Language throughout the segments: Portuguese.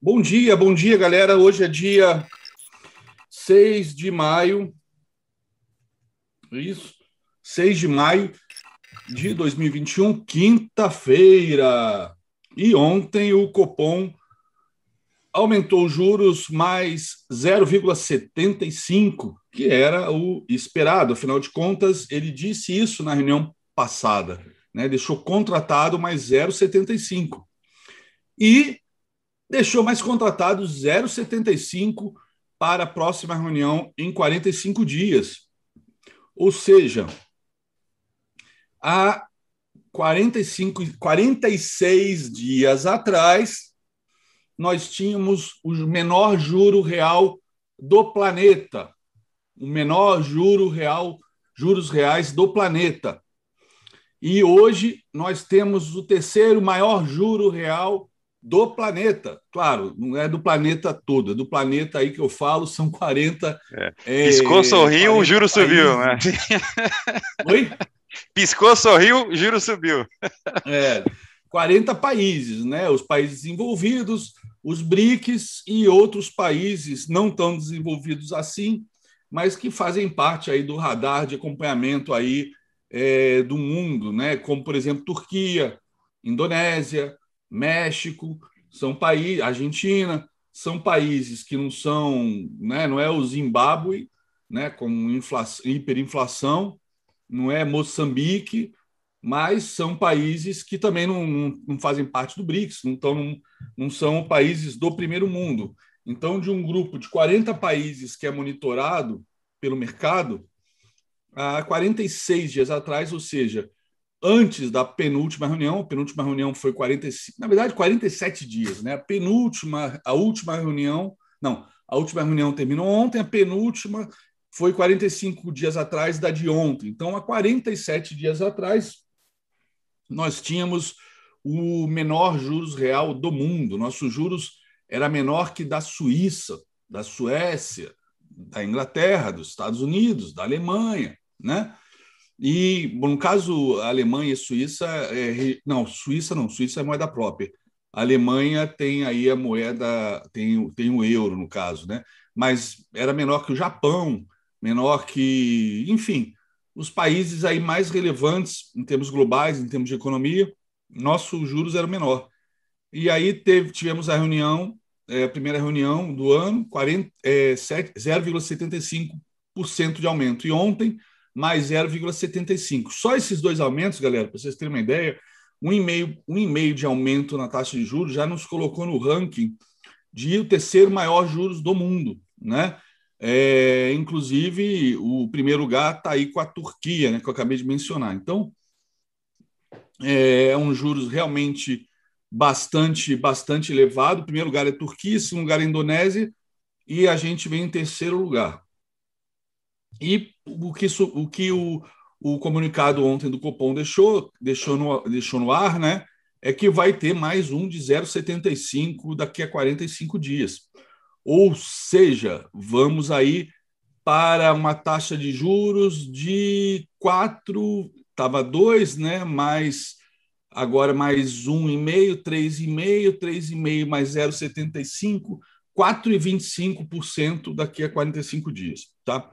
Bom dia, bom dia, galera. Hoje é dia 6 de maio. Isso, 6 de maio de 2021, quinta-feira. E ontem o Copom aumentou os juros mais 0,75, que era o esperado. Afinal de contas, ele disse isso na reunião passada, né? Deixou contratado mais 0,75. E deixou mais contratado 0,75 para a próxima reunião em 45 dias. Ou seja, há 45, 46 dias atrás, nós tínhamos o menor juro real do planeta, o menor juro real, juros reais do planeta. E hoje nós temos o terceiro maior juro real do planeta. Claro, não é do planeta todo, é do planeta aí que eu falo, são 40. É. É, Piscou, sorriu, o juro países. subiu, né? Oi? Piscou, sorriu, juro subiu. É, 40 países, né? Os países desenvolvidos, os BRICS e outros países não tão desenvolvidos assim, mas que fazem parte aí do radar de acompanhamento aí é, do mundo, né? Como por exemplo Turquia, Indonésia, México, são países, Argentina, são países que não são, né, não é o Zimbábue, né, com inflação, hiperinflação, não é Moçambique, mas são países que também não, não, não fazem parte do BRICS, não, tão, não, não são países do primeiro mundo. Então, de um grupo de 40 países que é monitorado pelo mercado, há 46 dias atrás, ou seja, antes da penúltima reunião. A penúltima reunião foi 45, na verdade, 47 dias, né? A penúltima, a última reunião, não, a última reunião terminou ontem, a penúltima foi 45 dias atrás da de ontem. Então, há 47 dias atrás, nós tínhamos o menor juros real do mundo. Nossos juros era menor que da Suíça, da Suécia, da Inglaterra, dos Estados Unidos, da Alemanha, né? E, no caso, Alemanha e Suíça, é, não, Suíça não, Suíça é moeda própria. A Alemanha tem aí a moeda, tem, tem o euro, no caso, né? Mas era menor que o Japão, menor que, enfim, os países aí mais relevantes em termos globais, em termos de economia, nossos juros eram menor. E aí teve, tivemos a reunião, é, a primeira reunião do ano, é, 0,75% de aumento. E ontem mais 0,75. Só esses dois aumentos, galera, para vocês terem uma ideia, um e meio, um e meio de aumento na taxa de juros já nos colocou no ranking de o terceiro maior juros do mundo, né? É, inclusive, o primeiro lugar está aí com a Turquia, né, que eu acabei de mencionar. Então, é, é um juros realmente bastante, bastante elevado. O primeiro lugar é Turquia, segundo lugar é Indonésia, e a gente vem em terceiro lugar. E o que, o, que o, o comunicado ontem do Copom deixou, deixou, no, deixou no ar, né? É que vai ter mais um de 0,75 daqui a 45 dias. Ou seja, vamos aí para uma taxa de juros de 4, estava 2, né? Mais agora mais 1,5, 3,5, 3,5 mais 0,75, 4,25% daqui a 45 dias, tá?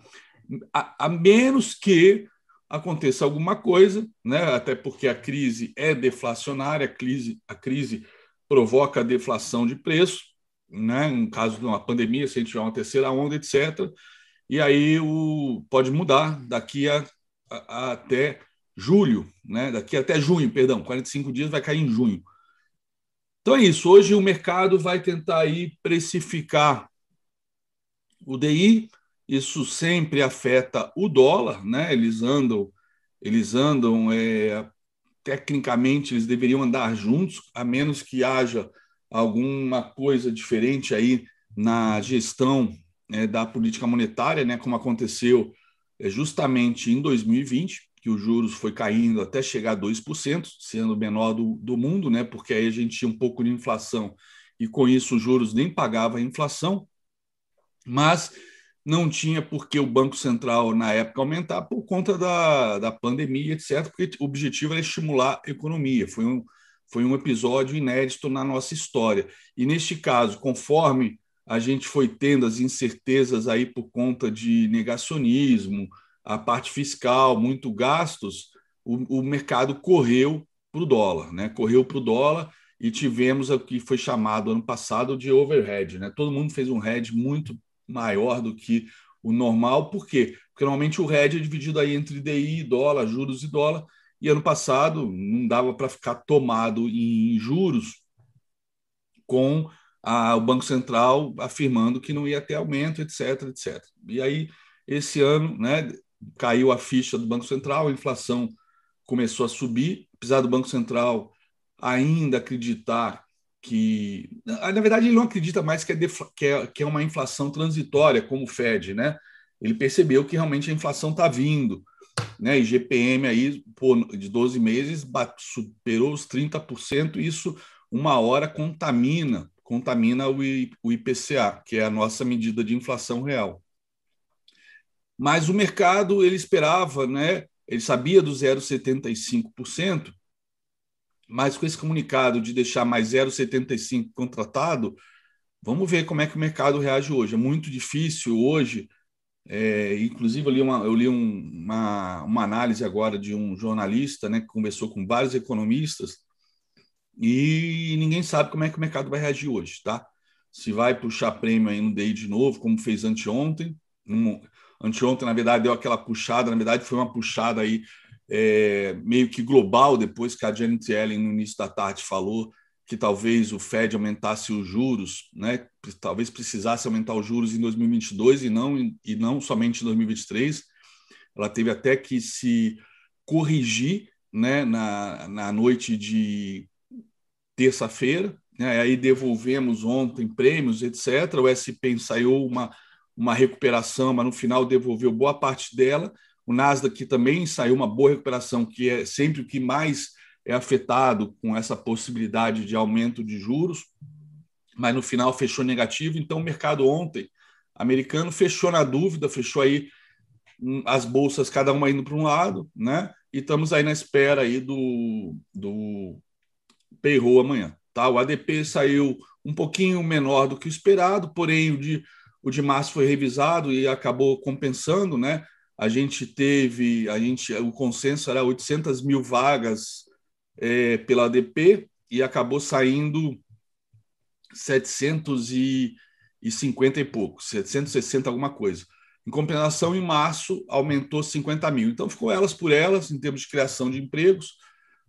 A, a menos que aconteça alguma coisa, né? até porque a crise é deflacionária, a crise, a crise provoca a deflação de preço, né? no caso de uma pandemia, se a gente tiver uma terceira onda, etc. E aí o, pode mudar daqui a, a, a até julho, né? daqui até junho, perdão, 45 dias vai cair em junho. Então é isso. Hoje o mercado vai tentar aí precificar o DI isso sempre afeta o dólar, né? Eles andam, eles andam, é, tecnicamente eles deveriam andar juntos, a menos que haja alguma coisa diferente aí na gestão é, da política monetária, né? Como aconteceu é, justamente em 2020, que os juros foi caindo até chegar a 2%, sendo o menor do, do mundo, né? Porque aí a gente tinha um pouco de inflação e com isso os juros nem pagava a inflação, mas não tinha por que o Banco Central, na época, aumentar por conta da, da pandemia, etc., porque o objetivo era estimular a economia. Foi um, foi um episódio inédito na nossa história. E neste caso, conforme a gente foi tendo as incertezas aí por conta de negacionismo, a parte fiscal, muito gastos, o, o mercado correu para o dólar, né? Correu para o dólar e tivemos o que foi chamado ano passado de overhead, né? Todo mundo fez um hedge muito maior do que o normal, por quê? Porque normalmente o hedge é dividido aí entre DI, dólar, juros e dólar, e ano passado não dava para ficar tomado em juros com a, o Banco Central afirmando que não ia ter aumento, etc, etc. E aí, esse ano, né, caiu a ficha do Banco Central, a inflação começou a subir, apesar do Banco Central ainda acreditar que. Na verdade, ele não acredita mais que é, que é, que é uma inflação transitória, como o Fed, né? Ele percebeu que realmente a inflação está vindo. Né? E GPM aí, de 12 meses superou os 30%, e isso uma hora contamina contamina o IPCA, que é a nossa medida de inflação real. Mas o mercado ele esperava, né? Ele sabia do 0,75%, mas com esse comunicado de deixar mais 0,75 contratado, vamos ver como é que o mercado reage hoje. É muito difícil hoje. É, inclusive, eu li, uma, eu li um, uma, uma análise agora de um jornalista né, que conversou com vários economistas e ninguém sabe como é que o mercado vai reagir hoje, tá? Se vai puxar prêmio aí no DI de novo, como fez anteontem. Um, anteontem, na verdade, deu aquela puxada, na verdade, foi uma puxada aí é, meio que global, depois que a Janet Yellen, no início da tarde, falou que talvez o Fed aumentasse os juros, né? talvez precisasse aumentar os juros em 2022 e não, e não somente em 2023. Ela teve até que se corrigir né, na, na noite de terça-feira, né? aí devolvemos ontem prêmios, etc. O SP ensaiou uma, uma recuperação, mas no final devolveu boa parte dela. O Nasdaq também saiu uma boa recuperação, que é sempre o que mais é afetado com essa possibilidade de aumento de juros, mas no final fechou negativo. Então, o mercado ontem americano fechou na dúvida, fechou aí hum, as bolsas, cada uma indo para um lado, né? E estamos aí na espera aí do, do payroll amanhã. Tá? O ADP saiu um pouquinho menor do que o esperado, porém o de, o de março foi revisado e acabou compensando, né? A gente teve, a gente, o consenso era 800 mil vagas é, pela ADP e acabou saindo 750 e pouco, 760 alguma coisa. Em compensação, em março aumentou 50 mil. Então ficou elas por elas em termos de criação de empregos.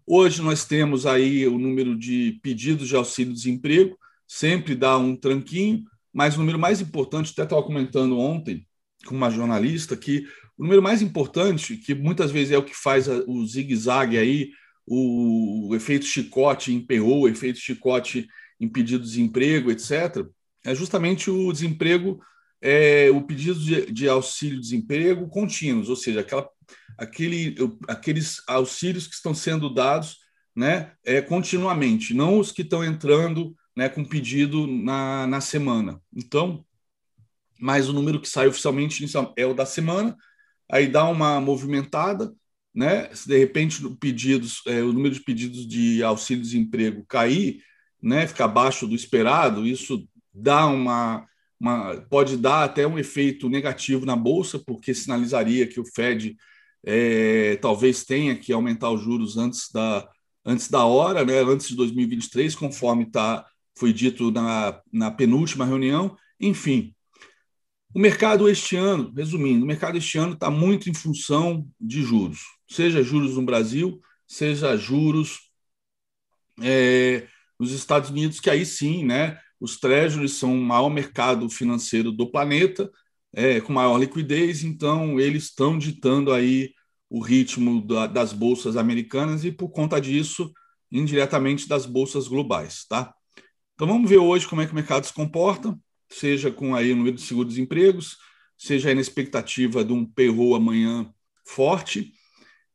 Hoje nós temos aí o número de pedidos de auxílio-desemprego, sempre dá um tranquinho, mas o número mais importante, até estava comentando ontem com uma jornalista, que o número mais importante, que muitas vezes é o que faz o zigue-zague aí, o, o, efeito chicote em PO, o efeito chicote em pedido de desemprego, etc., é justamente o desemprego, é, o pedido de, de auxílio-desemprego contínuos, ou seja, aquela aquele, aqueles auxílios que estão sendo dados né, é, continuamente, não os que estão entrando né, com pedido na, na semana. Então, mas o número que sai oficialmente é o da semana, aí dá uma movimentada, né? Se de repente pedidos, é, o número de pedidos de auxílio-desemprego cair, né, ficar abaixo do esperado, isso dá uma, uma, pode dar até um efeito negativo na bolsa, porque sinalizaria que o Fed é, talvez tenha que aumentar os juros antes da, antes da hora, né, antes de 2023, conforme tá, foi dito na, na penúltima reunião. Enfim, o mercado este ano, resumindo, o mercado este ano está muito em função de juros, seja juros no Brasil, seja juros é, nos Estados Unidos, que aí sim, né, os treasuries são o maior mercado financeiro do planeta, é, com maior liquidez, então eles estão ditando aí o ritmo da, das bolsas americanas e, por conta disso, indiretamente das bolsas globais. Tá? Então vamos ver hoje como é que o mercado se comporta, seja com aí o número de seguro-desempregos, seja aí na expectativa de um payroll amanhã forte,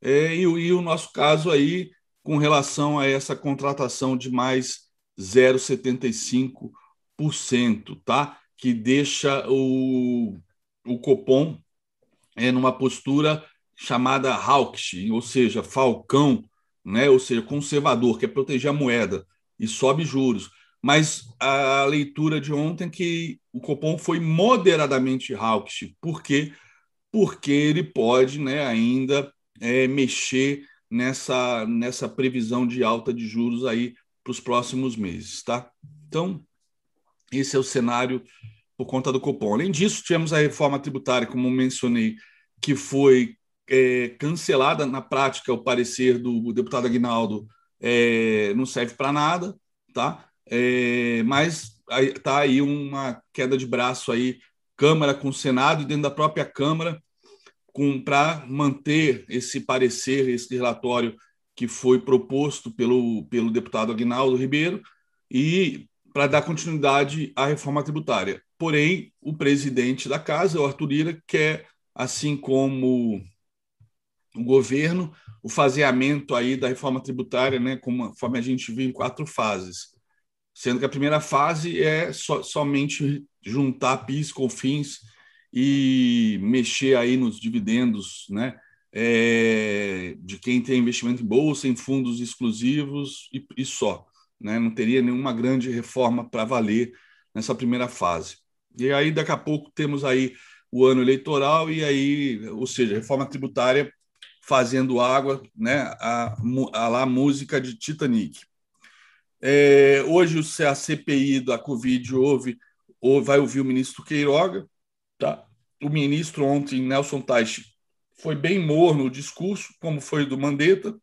é, e, e o nosso caso aí com relação a essa contratação de mais 0,75%, tá? que deixa o o Copom é numa postura chamada hawkish, ou seja, falcão, né? ou seja, conservador, quer proteger a moeda e sobe juros. Mas a leitura de ontem é que o Copom foi moderadamente hawkish. Por quê? Porque ele pode né, ainda é, mexer nessa, nessa previsão de alta de juros aí para os próximos meses. Tá? Então, esse é o cenário por conta do Copom. Além disso, tivemos a reforma tributária, como mencionei, que foi é, cancelada na prática, o parecer do deputado Aguinaldo é, não serve para nada, tá? É, mas está aí uma queda de braço aí, Câmara com Senado e dentro da própria Câmara, para manter esse parecer, esse relatório que foi proposto pelo, pelo deputado Aguinaldo Ribeiro e para dar continuidade à reforma tributária. Porém, o presidente da casa, o Arthur Lira, quer, assim como o governo, o faseamento aí da reforma tributária, né, como forma a gente viu em quatro fases, sendo que a primeira fase é so, somente juntar PIS, COFINS e mexer aí nos dividendos, né, é, de quem tem investimento em bolsa, em fundos exclusivos e, e só, né, não teria nenhuma grande reforma para valer nessa primeira fase. E aí daqui a pouco temos aí o ano eleitoral e aí, ou seja, reforma tributária fazendo água, né? A, a lá música de Titanic. É, hoje a CPI da Covid ouve, ou vai ouvir o ministro Queiroga, tá? O ministro ontem, Nelson Teich, foi bem morno o discurso, como foi do Mandetta.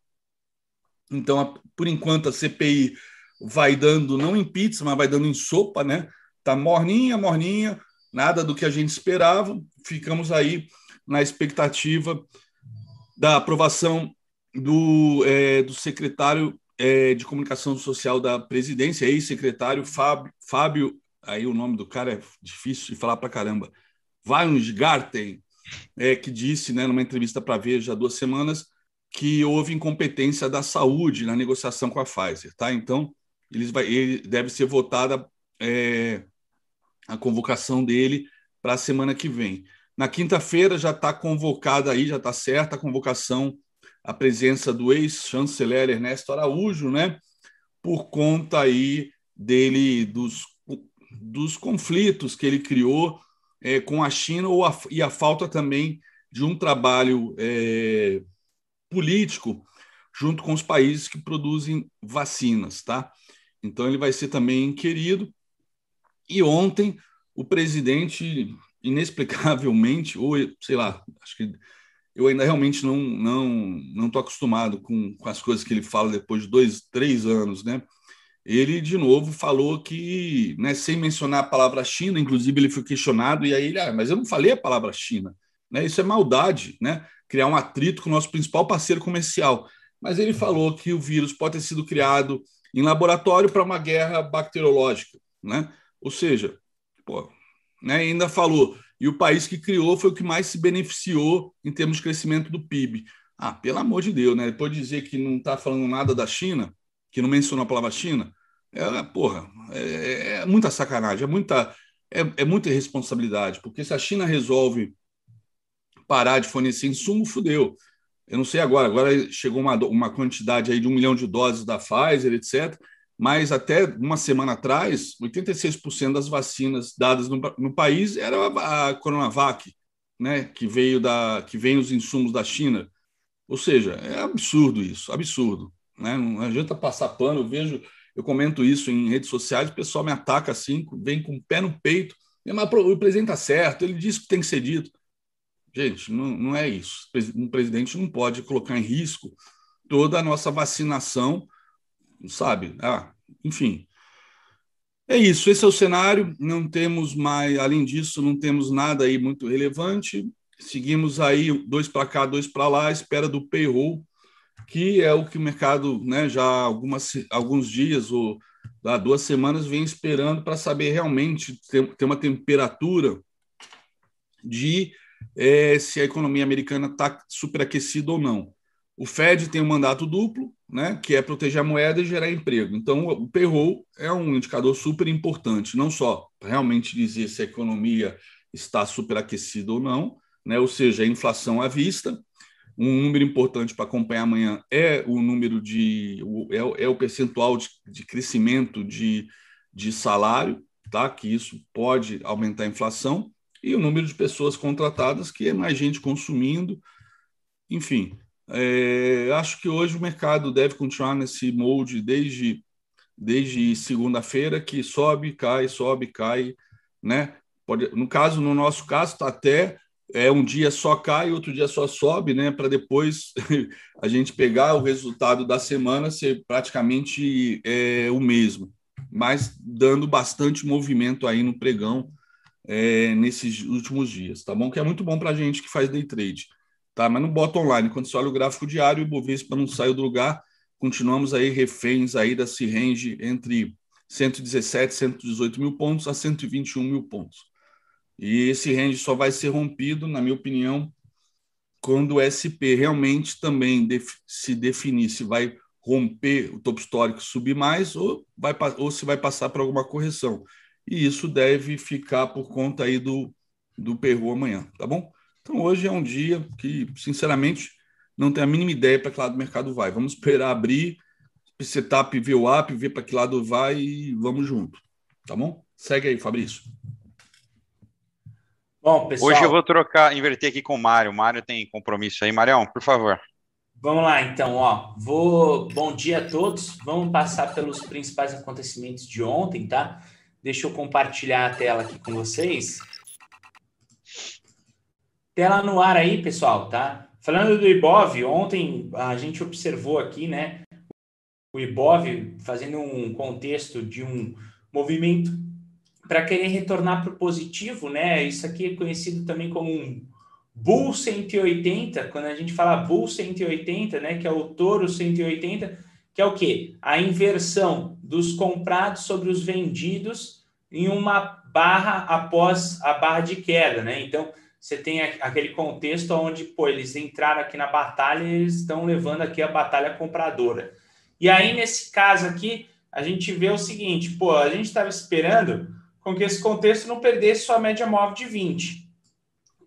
Então, por enquanto, a CPI vai dando, não em pizza, mas vai dando em sopa, né? Tá morninha, morninha, nada do que a gente esperava. Ficamos aí na expectativa da aprovação do, é, do secretário é, de Comunicação Social da presidência, ex-secretário Fábio, Fábio, aí o nome do cara é difícil de falar para caramba, Weingarten, é, que disse, né, numa entrevista para Veja há duas semanas, que houve incompetência da saúde na negociação com a Pfizer. Tá? Então, eles vai, ele deve ser votada é, a convocação dele para a semana que vem. Na quinta-feira já está convocada aí, já está certa a convocação, a presença do ex-chanceler Ernesto Araújo, né? Por conta aí dele, dos, dos conflitos que ele criou é, com a China ou a, e a falta também de um trabalho é, político junto com os países que produzem vacinas, tá? Então ele vai ser também querido. E ontem o presidente inexplicavelmente, ou sei lá, acho que eu ainda realmente não não não estou acostumado com, com as coisas que ele fala depois de dois, três anos, né? Ele de novo falou que, né, sem mencionar a palavra China, inclusive ele foi questionado e aí ele, ah, mas eu não falei a palavra China, né? Isso é maldade, né? Criar um atrito com o nosso principal parceiro comercial. Mas ele falou que o vírus pode ter sido criado em laboratório para uma guerra bacteriológica, né? Ou seja, pô, né? ainda falou, e o país que criou foi o que mais se beneficiou em termos de crescimento do PIB. Ah, pelo amor de Deus, né? Depois de dizer que não está falando nada da China, que não mencionou a palavra China, é, porra, é, é muita sacanagem, é muita, é, é, muita irresponsabilidade, porque se a China resolve parar de fornecer insumo, fudeu. Eu não sei agora, agora chegou uma, uma quantidade aí de um milhão de doses da Pfizer, etc mas até uma semana atrás, 86% das vacinas dadas no, no país era a, a, Coronavac, né, que veio da que vem os insumos da China. Ou seja, é absurdo isso, absurdo, né? Não adianta passar pano, eu vejo, eu comento isso em redes sociais, o pessoal me ataca assim, vem com o pé no peito, mas o presidente está certo, ele disse que tem que ser dito. Gente, não, não é isso. Um presidente não pode colocar em risco toda a nossa vacinação sabe? Ah, enfim. É isso, esse é o cenário. Não temos mais, além disso, não temos nada aí muito relevante. Seguimos aí dois para cá, dois para lá, espera do payroll, que é o que o mercado, né, já algumas, alguns dias ou há duas semanas vem esperando para saber realmente ter, ter, uma temperatura de é, se a economia americana está superaquecida ou não. O Fed tem um mandato duplo, né, que é proteger a moeda e gerar emprego. Então, o payroll é um indicador super importante, não só realmente dizer se a economia está superaquecida ou não, né, ou seja, a inflação à vista, Um número importante para acompanhar amanhã é o número de é, é o percentual de, de crescimento de, de salário, tá? Que isso pode aumentar a inflação e o número de pessoas contratadas, que é mais gente consumindo, enfim. É, acho que hoje o mercado deve continuar nesse molde desde desde segunda-feira que sobe, cai, sobe, cai, né? Pode, no caso, no nosso caso, está até é um dia só cai, outro dia só sobe, né? Para depois a gente pegar o resultado da semana ser praticamente é, o mesmo, mas dando bastante movimento aí no pregão é, nesses últimos dias, tá bom? Que é muito bom para a gente que faz day trade, tá? Mas não bota online. Quando você olha o gráfico diário, o Ibovespa não saiu do lugar, continuamos aí reféns aí desse range entre 117, 118 mil pontos a 121 mil pontos. E esse range só vai ser rompido, na minha opinião, quando o SP realmente também def se definir se vai romper o topo histórico, subir mais, ou, vai, ou se vai passar por alguma correção. E isso deve ficar por conta aí do, do Peru amanhã, tá bom? Então hoje é um dia que, sinceramente, não tenho a mínima ideia para que lado o mercado vai. Vamos esperar abrir, setup ver o up, ver para que lado vai e vamos junto, tá bom? Segue aí, Fabrício. Bom, pessoal. Hoje eu vou trocar, inverter aqui com o Mário. O Mário tem compromisso aí. Marião, por favor. Vamos lá, então, ó. Vou. Bom dia a todos. Vamos passar pelos principais acontecimentos de ontem, tá? Deixa eu compartilhar a tela aqui com vocês. Tela no ar aí, pessoal, tá? Falando do Ibov, ontem a gente observou aqui, né? O Ibov fazendo um contexto de um movimento para querer retornar para o positivo, né? Isso aqui é conhecido também como um Bull 180, quando a gente fala Bull 180, né, que é o touro 180, que é o quê? A inversão dos comprados sobre os vendidos em uma barra após a barra de queda, né? Então, você tem aquele contexto onde, pô, eles entraram aqui na batalha e eles estão levando aqui a batalha compradora. E aí, nesse caso aqui, a gente vê o seguinte, pô, a gente estava esperando com que esse contexto não perdesse sua média móvel de 20.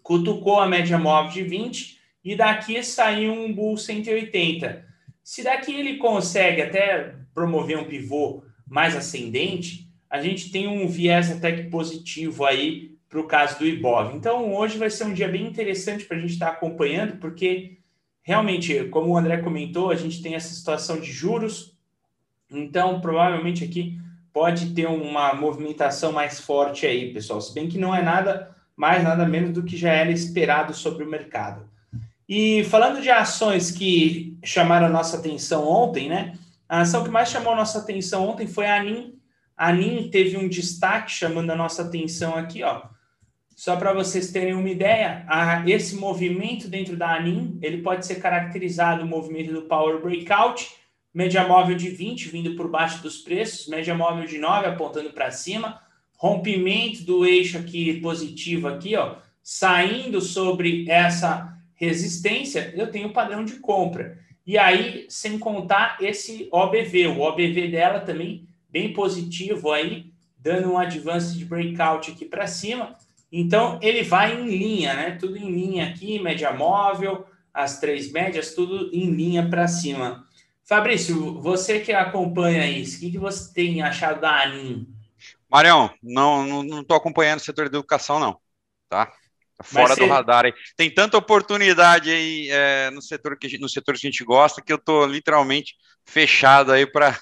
Cutucou a média móvel de 20 e daqui saiu um bull 180. Se daqui ele consegue até promover um pivô mais ascendente, a gente tem um viés até que positivo aí para o caso do Ibov. Então, hoje vai ser um dia bem interessante para a gente estar tá acompanhando, porque realmente, como o André comentou, a gente tem essa situação de juros. Então, provavelmente aqui pode ter uma movimentação mais forte aí, pessoal. Se bem que não é nada mais, nada menos do que já era esperado sobre o mercado. E falando de ações que chamaram a nossa atenção ontem, né? A ação que mais chamou a nossa atenção ontem foi a ANIM. A ANIM teve um destaque chamando a nossa atenção aqui, ó. Só para vocês terem uma ideia, a, esse movimento dentro da ANIM, ele pode ser caracterizado o movimento do Power Breakout, média móvel de 20 vindo por baixo dos preços, média móvel de 9 apontando para cima, rompimento do eixo aqui positivo aqui, ó, saindo sobre essa resistência, eu tenho padrão de compra. E aí, sem contar esse OBV, o OBV dela também bem positivo aí, dando um advance de breakout aqui para cima. Então, ele vai em linha, né? Tudo em linha aqui, média móvel, as três médias, tudo em linha para cima. Fabrício, você que acompanha isso, o que, que você tem achado da ANIM? Marião, não estou não, acompanhando o setor de educação, não. Tá? tá fora do radar aí. Tem tanta oportunidade aí é, no, setor que, no setor que a gente gosta que eu estou literalmente fechado aí para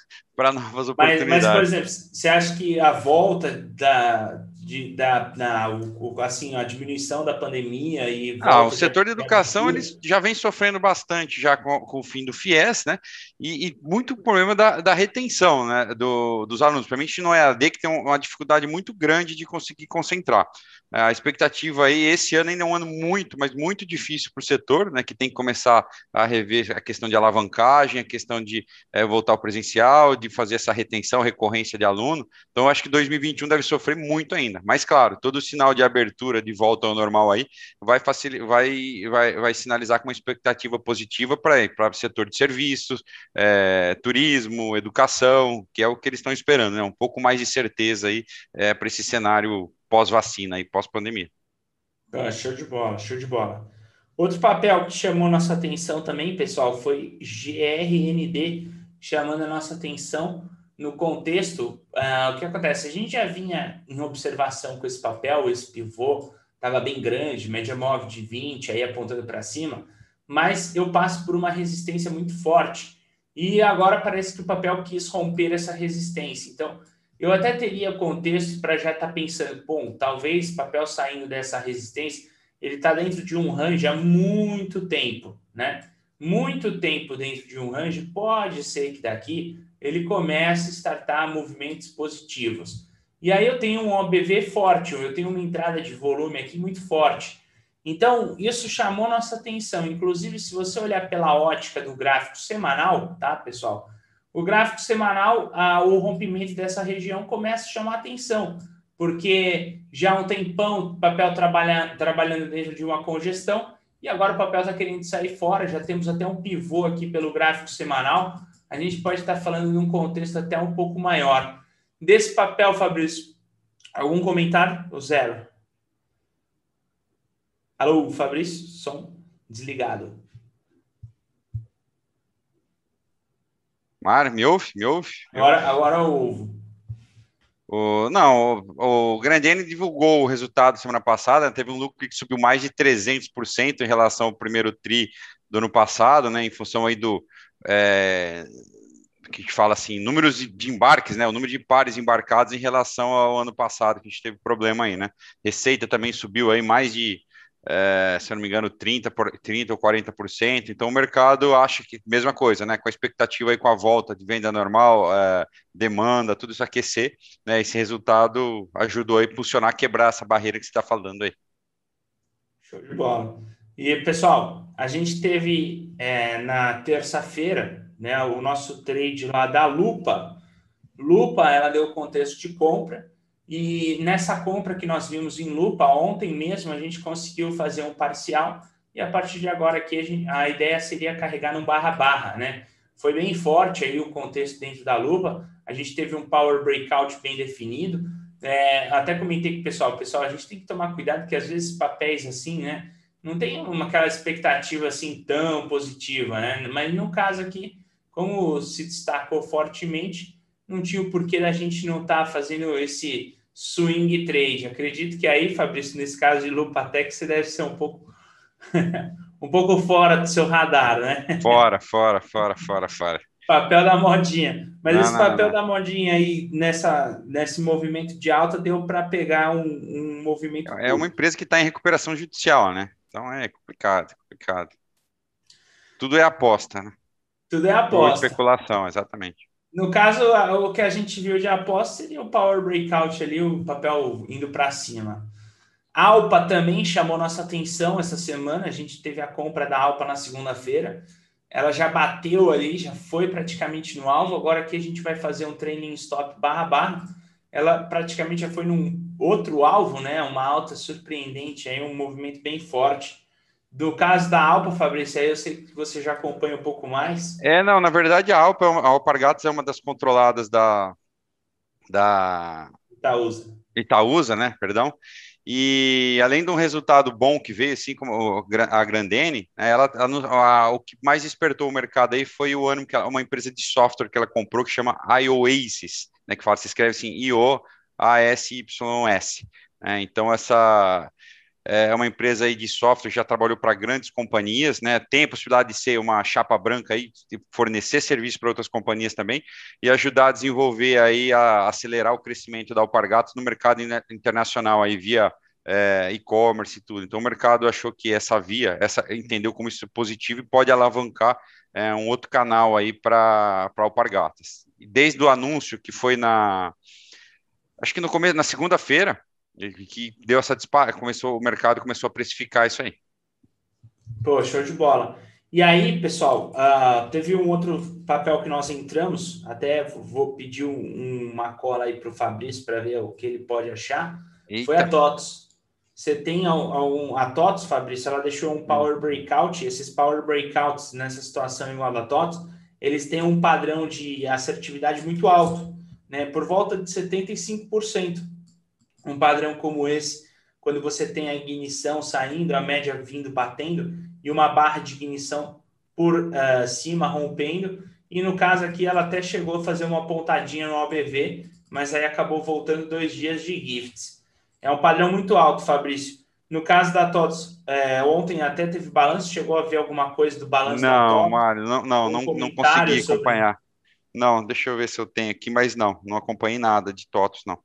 novas oportunidades. Mas, mas, por exemplo, você acha que a volta da, de, da, na, o, assim, a diminuição da pandemia e... Ah, o setor de educação ele já vem sofrendo bastante já com, com o fim do FIES, né? E, e muito problema da, da retenção né? Do, dos alunos. Para mim, a gente não é AD que tem uma dificuldade muito grande de conseguir concentrar. A expectativa aí, esse ano ainda é um ano muito, mas muito difícil para o setor, né? Que tem que começar a rever a questão de alavancagem, a questão de é, voltar ao presencial, de fazer essa retenção, recorrência de aluno. Então, acho que 2021 deve sofrer muito ainda. Mas, claro, todo sinal de abertura, de volta ao normal aí, vai, facil... vai, vai, vai sinalizar com uma expectativa positiva para o setor de serviços, é, turismo, educação, que é o que eles estão esperando, né? Um pouco mais de certeza aí é, para esse cenário pós-vacina e pós-pandemia. Ah, show de bola, show de bola. Outro papel que chamou nossa atenção também, pessoal, foi GRND, chamando a nossa atenção no contexto. Uh, o que acontece? A gente já vinha em observação com esse papel, esse pivô estava bem grande, média móvel de 20, aí apontando para cima, mas eu passo por uma resistência muito forte. E agora parece que o papel quis romper essa resistência. Então, eu até teria contexto para já estar tá pensando, bom, talvez papel saindo dessa resistência, ele está dentro de um range há muito tempo, né? Muito tempo dentro de um range, pode ser que daqui ele comece a startar movimentos positivos. E aí eu tenho um OBV forte, eu tenho uma entrada de volume aqui muito forte. Então, isso chamou nossa atenção. Inclusive, se você olhar pela ótica do gráfico semanal, tá, pessoal? o gráfico semanal, o rompimento dessa região começa a chamar atenção, porque já há um tempão o papel trabalha, trabalhando dentro de uma congestão e agora o papel está querendo sair fora. Já temos até um pivô aqui pelo gráfico semanal. A gente pode estar falando num contexto até um pouco maior. Desse papel, Fabrício, algum comentário? O zero. Alô, Fabrício? Som desligado. Mário, me ouve? Me ouve? Agora, agora eu ouvo. O, não, o, o Grandene divulgou o resultado semana passada, teve um lucro que subiu mais de 300% em relação ao primeiro TRI do ano passado, né, em função aí do, é, que a gente fala assim, números de embarques, né, o número de pares embarcados em relação ao ano passado, que a gente teve problema aí, né, receita também subiu aí mais de é, se eu não me engano, 30, por, 30 ou 40%. Então o mercado acha que mesma coisa, né? Com a expectativa aí com a volta de venda normal, é, demanda, tudo isso aquecer, né? Esse resultado ajudou a impulsionar, quebrar essa barreira que você está falando aí. Show de bola. E pessoal, a gente teve é, na terça-feira, né? O nosso trade lá da Lupa. Lupa, ela deu contexto de compra e nessa compra que nós vimos em lupa, ontem mesmo a gente conseguiu fazer um parcial e a partir de agora aqui a, gente, a ideia seria carregar no barra-barra, né? Foi bem forte aí o contexto dentro da lupa, a gente teve um power breakout bem definido. É, até comentei com o pessoal, pessoal, a gente tem que tomar cuidado que às vezes papéis assim, né? Não tem uma, aquela expectativa assim tão positiva, né? Mas no caso aqui, como se destacou fortemente, não tinha o porquê da gente não estar tá fazendo esse swing trade. Acredito que aí, Fabrício, nesse caso de Lupatec, você deve ser um pouco um pouco fora do seu radar, né? Fora, fora, fora, fora, fora. Papel da modinha. Mas não, esse não, papel não. da modinha aí, nessa, nesse movimento de alta, deu para pegar um, um movimento. É uma empresa que está em recuperação judicial, né? Então é complicado, complicado. Tudo é aposta, né? Tudo é aposta. Tudo especulação, exatamente. No caso, o que a gente viu de aposta seria o Power Breakout ali, o papel indo para cima. Alpa também chamou nossa atenção essa semana. A gente teve a compra da Alpa na segunda-feira. Ela já bateu ali, já foi praticamente no alvo. Agora aqui a gente vai fazer um training stop barra barra. Ela praticamente já foi num outro alvo, né? Uma alta surpreendente, aí um movimento bem forte. Do caso da Alpa, Fabrício, aí eu sei que você já acompanha um pouco mais. É, não, na verdade a Alpa, a Alpargatas é uma das controladas da, da Itaúsa. Itaúsa, né? Perdão. E além de um resultado bom que veio, assim como a Grandene, né, ela, a, a, o que mais despertou o mercado aí foi o ano que ela, uma empresa de software que ela comprou que chama iOasis, né? Que fala, se escreve assim, I-O-A-S-Y-S. Né, então essa é uma empresa aí de software, já trabalhou para grandes companhias, né? Tem a possibilidade de ser uma chapa branca aí, de fornecer serviço para outras companhias também e ajudar a desenvolver aí, a acelerar o crescimento da Alpargatas no mercado internacional aí via é, e-commerce e tudo. Então o mercado achou que essa via, essa entendeu como isso é positivo e pode alavancar é, um outro canal aí para Alpargatas. Desde o anúncio que foi na acho que no começo, na segunda-feira, que deu essa dispara, começou o mercado começou a precificar isso aí. Pô, show de bola. E aí, pessoal, uh, teve um outro papel que nós entramos, até vou pedir um, uma cola aí para o Fabrício para ver o que ele pode achar. Eita. Foi a TOTS. Você tem um, a TOTS, Fabrício, ela deixou um power breakout, esses power breakouts nessa situação igual a da TOTS, eles têm um padrão de assertividade muito alto, né, por volta de 75% um padrão como esse, quando você tem a ignição saindo, a média vindo batendo, e uma barra de ignição por uh, cima rompendo. E no caso aqui, ela até chegou a fazer uma pontadinha no OBV, mas aí acabou voltando dois dias de gifts. É um padrão muito alto, Fabrício. No caso da TOTS, é, ontem até teve balanço, chegou a ver alguma coisa do balanço não, da? Mário, não, não, não, não consegui sobre... acompanhar. Não, deixa eu ver se eu tenho aqui, mas não, não acompanhei nada de TOTS, não.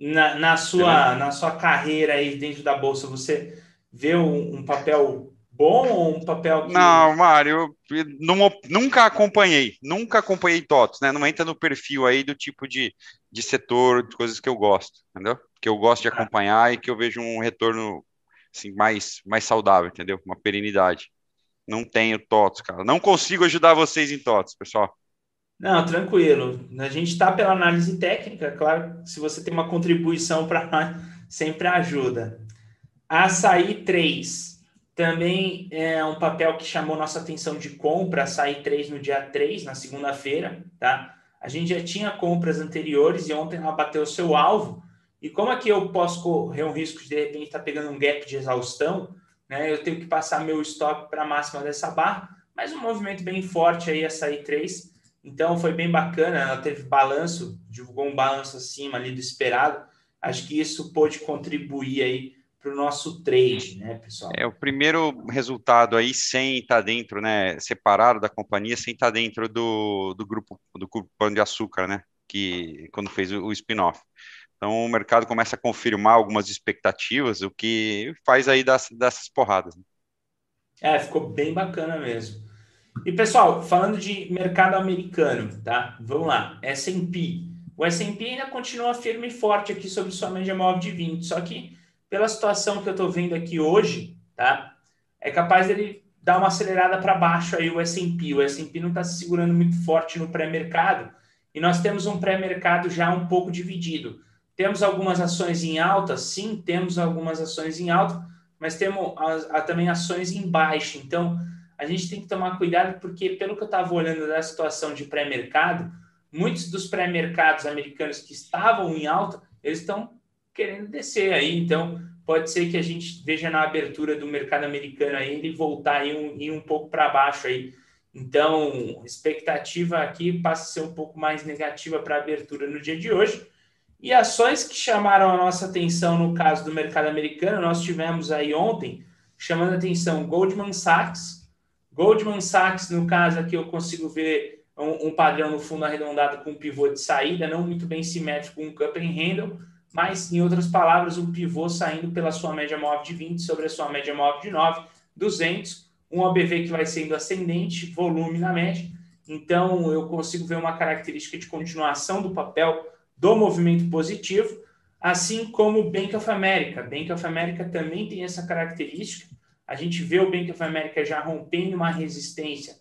Na, na sua, na sua carreira aí dentro da Bolsa, você vê um, um papel bom ou um papel que... Não, Mário, não, nunca acompanhei, nunca acompanhei TOTS, né? Não entra no perfil aí do tipo de, de setor, de coisas que eu gosto, entendeu? Que eu gosto de ah. acompanhar e que eu vejo um retorno assim, mais, mais saudável, entendeu? Uma perenidade. Não tenho TOTS, cara. Não consigo ajudar vocês em TOTS, pessoal. Não, tranquilo. A gente está pela análise técnica, claro. Se você tem uma contribuição para nós, sempre ajuda. Açaí 3. Também é um papel que chamou nossa atenção de compra, açaí 3 no dia 3, na segunda-feira, tá? A gente já tinha compras anteriores e ontem ela bateu o seu alvo, e como aqui eu posso correr um risco de, de repente, estar tá pegando um gap de exaustão, né? Eu tenho que passar meu stop para a máxima dessa barra, mas um movimento bem forte aí, a sair 3. Então foi bem bacana, ela teve balanço, divulgou um balanço acima ali do esperado. Acho que isso pôde contribuir aí para o nosso trade, né, pessoal? É o primeiro resultado aí sem estar dentro, né, separado da companhia, sem estar dentro do, do grupo do grupo Pão de Açúcar, né, que quando fez o, o spin-off. Então o mercado começa a confirmar algumas expectativas, o que faz aí das, dessas porradas. Né? É, ficou bem bacana mesmo. E pessoal, falando de mercado americano, tá? Vamos lá, S&P. O S&P ainda continua firme e forte aqui sobre sua média móvel de 20, só que pela situação que eu estou vendo aqui hoje, tá? É capaz dele dar uma acelerada para baixo aí o S&P. O S&P não está se segurando muito forte no pré-mercado e nós temos um pré-mercado já um pouco dividido. Temos algumas ações em alta? Sim, temos algumas ações em alta, mas temos também ações em baixa. Então, a gente tem que tomar cuidado, porque pelo que eu estava olhando da situação de pré-mercado, muitos dos pré-mercados americanos que estavam em alta, eles estão querendo descer aí. Então, pode ser que a gente veja na abertura do mercado americano aí ele voltar aí um, um pouco para baixo aí. Então, expectativa aqui passa a ser um pouco mais negativa para a abertura no dia de hoje. E ações que chamaram a nossa atenção no caso do mercado americano, nós tivemos aí ontem, chamando a atenção Goldman Sachs. Goldman Sachs, no caso aqui, eu consigo ver um, um padrão no fundo arredondado com um pivô de saída, não muito bem simétrico, um cup and handle, mas, em outras palavras, um pivô saindo pela sua média móvel de 20 sobre a sua média móvel de 9, 200, um OBV que vai sendo ascendente, volume na média. Então, eu consigo ver uma característica de continuação do papel do movimento positivo, assim como o Bank of America. Bank of America também tem essa característica. A gente vê o Bank of America já rompendo uma resistência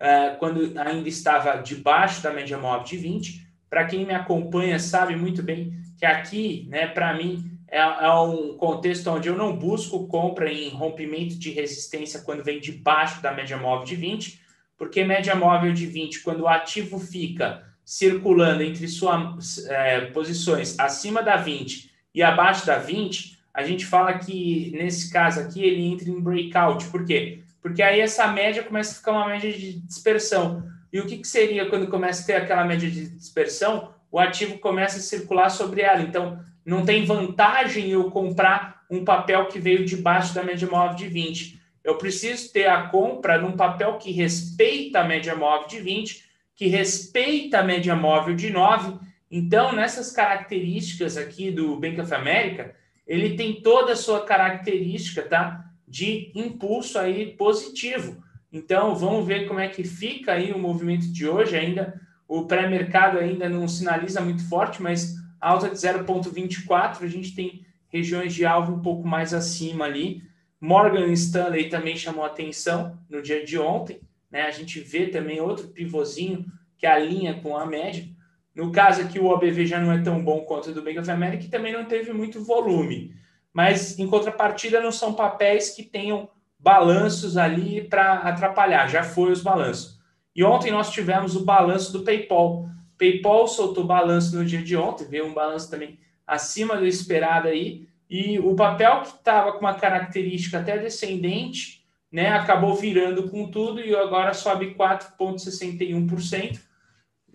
uh, quando ainda estava debaixo da média móvel de 20. Para quem me acompanha sabe muito bem que aqui, né, para mim, é, é, um contexto onde eu não busco compra em rompimento de resistência quando vem debaixo da média móvel de 20, porque média móvel de 20, quando o ativo fica circulando entre suas é, posições acima da 20 e abaixo da 20, a gente fala que nesse caso aqui ele entra em breakout. Por quê? Porque aí essa média começa a ficar uma média de dispersão. E o que, que seria quando começa a ter aquela média de dispersão? O ativo começa a circular sobre ela. Então, não tem vantagem eu comprar um papel que veio debaixo da média móvel de 20. Eu preciso ter a compra num papel que respeita a média móvel de 20 que respeita a média móvel de 9. Então, nessas características aqui do Bank of America, ele tem toda a sua característica tá, de impulso aí positivo. Então, vamos ver como é que fica aí o movimento de hoje. Ainda o pré-mercado ainda não sinaliza muito forte, mas alta de 0,24, a gente tem regiões de alvo um pouco mais acima ali. Morgan Stanley também chamou atenção no dia de ontem. Né? A gente vê também outro pivôzinho que alinha com a média. No caso aqui, o OBV já não é tão bom quanto o do Bank of America e também não teve muito volume. Mas, em contrapartida, não são papéis que tenham balanços ali para atrapalhar. Já foi os balanços. E ontem nós tivemos o balanço do PayPal. PayPal soltou balanço no dia de ontem, veio um balanço também acima do esperado aí. E o papel que estava com uma característica até descendente né, acabou virando com tudo e agora sobe 4,61%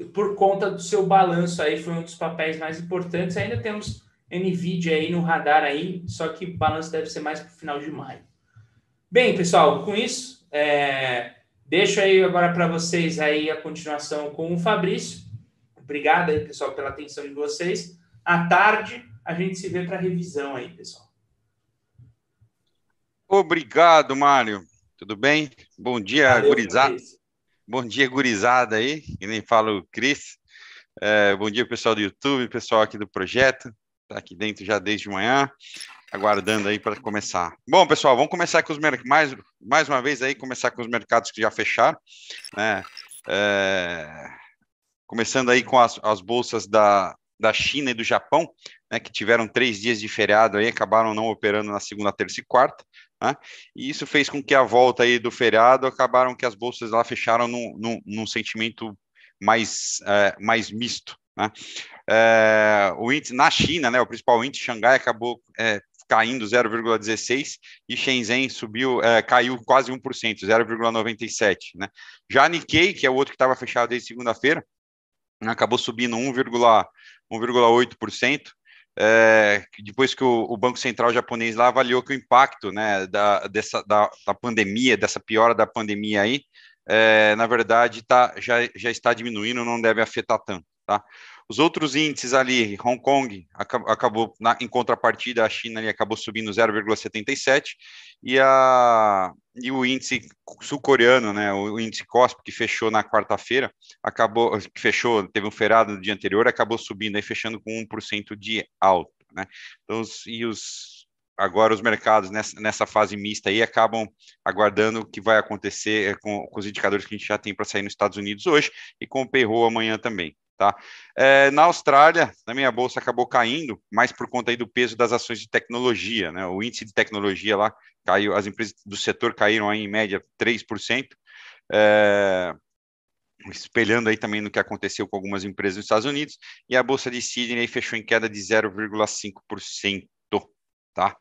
por conta do seu balanço aí, foi um dos papéis mais importantes. Ainda temos NVIDIA aí no radar aí, só que o balanço deve ser mais para o final de maio. Bem, pessoal, com isso, é, deixo aí agora para vocês aí a continuação com o Fabrício. Obrigado aí, pessoal, pela atenção de vocês. À tarde, a gente se vê para revisão aí, pessoal. Obrigado, Mário. Tudo bem? Bom dia, Valeu, gurizada. Bom dia, gurizada aí, que nem fala o Cris. É, bom dia, pessoal do YouTube, pessoal aqui do projeto. Está aqui dentro já desde manhã, aguardando aí para começar. Bom, pessoal, vamos começar com os mercados, mais, mais uma vez aí, começar com os mercados que já fecharam, né? É, começando aí com as, as bolsas da, da China e do Japão, né, que tiveram três dias de feriado aí, acabaram não operando na segunda, terça e quarta. Né? E isso fez com que a volta aí do feriado acabaram que as bolsas lá fecharam num, num, num sentimento mais, é, mais misto. Né? É, o índice na China, né, o principal índice, Xangai, acabou é, caindo 0,16 e Shenzhen subiu, é, caiu quase 1%, 0,97. Né? Já Nikkei, que é o outro que estava fechado desde segunda-feira, acabou subindo 1,8% é, depois que o, o, Banco Central japonês lá avaliou que o impacto né, da, dessa, da, da pandemia, dessa piora da pandemia aí, é, na verdade tá, já, já está diminuindo, não deve afetar tanto. Tá? Os outros índices ali, Hong Kong acabou, na, em contrapartida, a China ali acabou subindo 0,77 e, a, e o índice sul-coreano, né, o índice COSP, que fechou na quarta-feira, acabou, fechou, teve um feriado no dia anterior, acabou subindo aí, fechando com 1% de alta, né, então, os, e os, agora os mercados nessa, nessa fase mista aí acabam aguardando o que vai acontecer com, com os indicadores que a gente já tem para sair nos Estados Unidos hoje e com o payroll amanhã também. Tá? É, na Austrália, na minha bolsa acabou caindo, mais por conta aí do peso das ações de tecnologia, né? O índice de tecnologia lá caiu, as empresas do setor caíram aí em média 3%, é, espelhando aí também no que aconteceu com algumas empresas nos Estados Unidos, e a bolsa de Sydney fechou em queda de 0,5%, tá?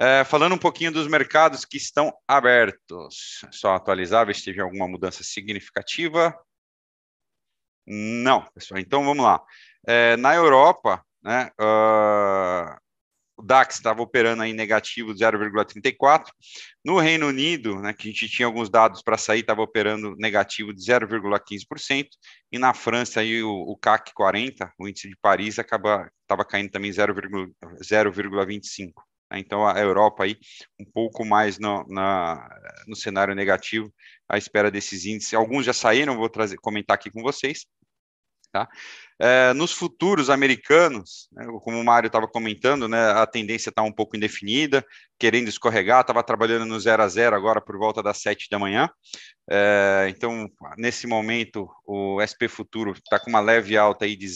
É, falando um pouquinho dos mercados que estão abertos, só atualizar, ver se teve alguma mudança significativa. Não, pessoal. Então vamos lá. É, na Europa, né, uh, o DAX estava operando aí negativo 0,34. No Reino Unido, né, que a gente tinha alguns dados para sair, estava operando negativo de 0,15%. E na França, aí, o, o CAC 40, o índice de Paris, estava caindo também 0,25%. Né. Então, a Europa aí um pouco mais no, na, no cenário negativo, à espera desses índices. Alguns já saíram, vou trazer, comentar aqui com vocês. Tá? É, nos futuros americanos, né, como o Mário estava comentando, né, a tendência está um pouco indefinida, querendo escorregar, estava trabalhando no 0 a 0 agora por volta das 7 da manhã. É, então, nesse momento, o SP Futuro está com uma leve alta aí de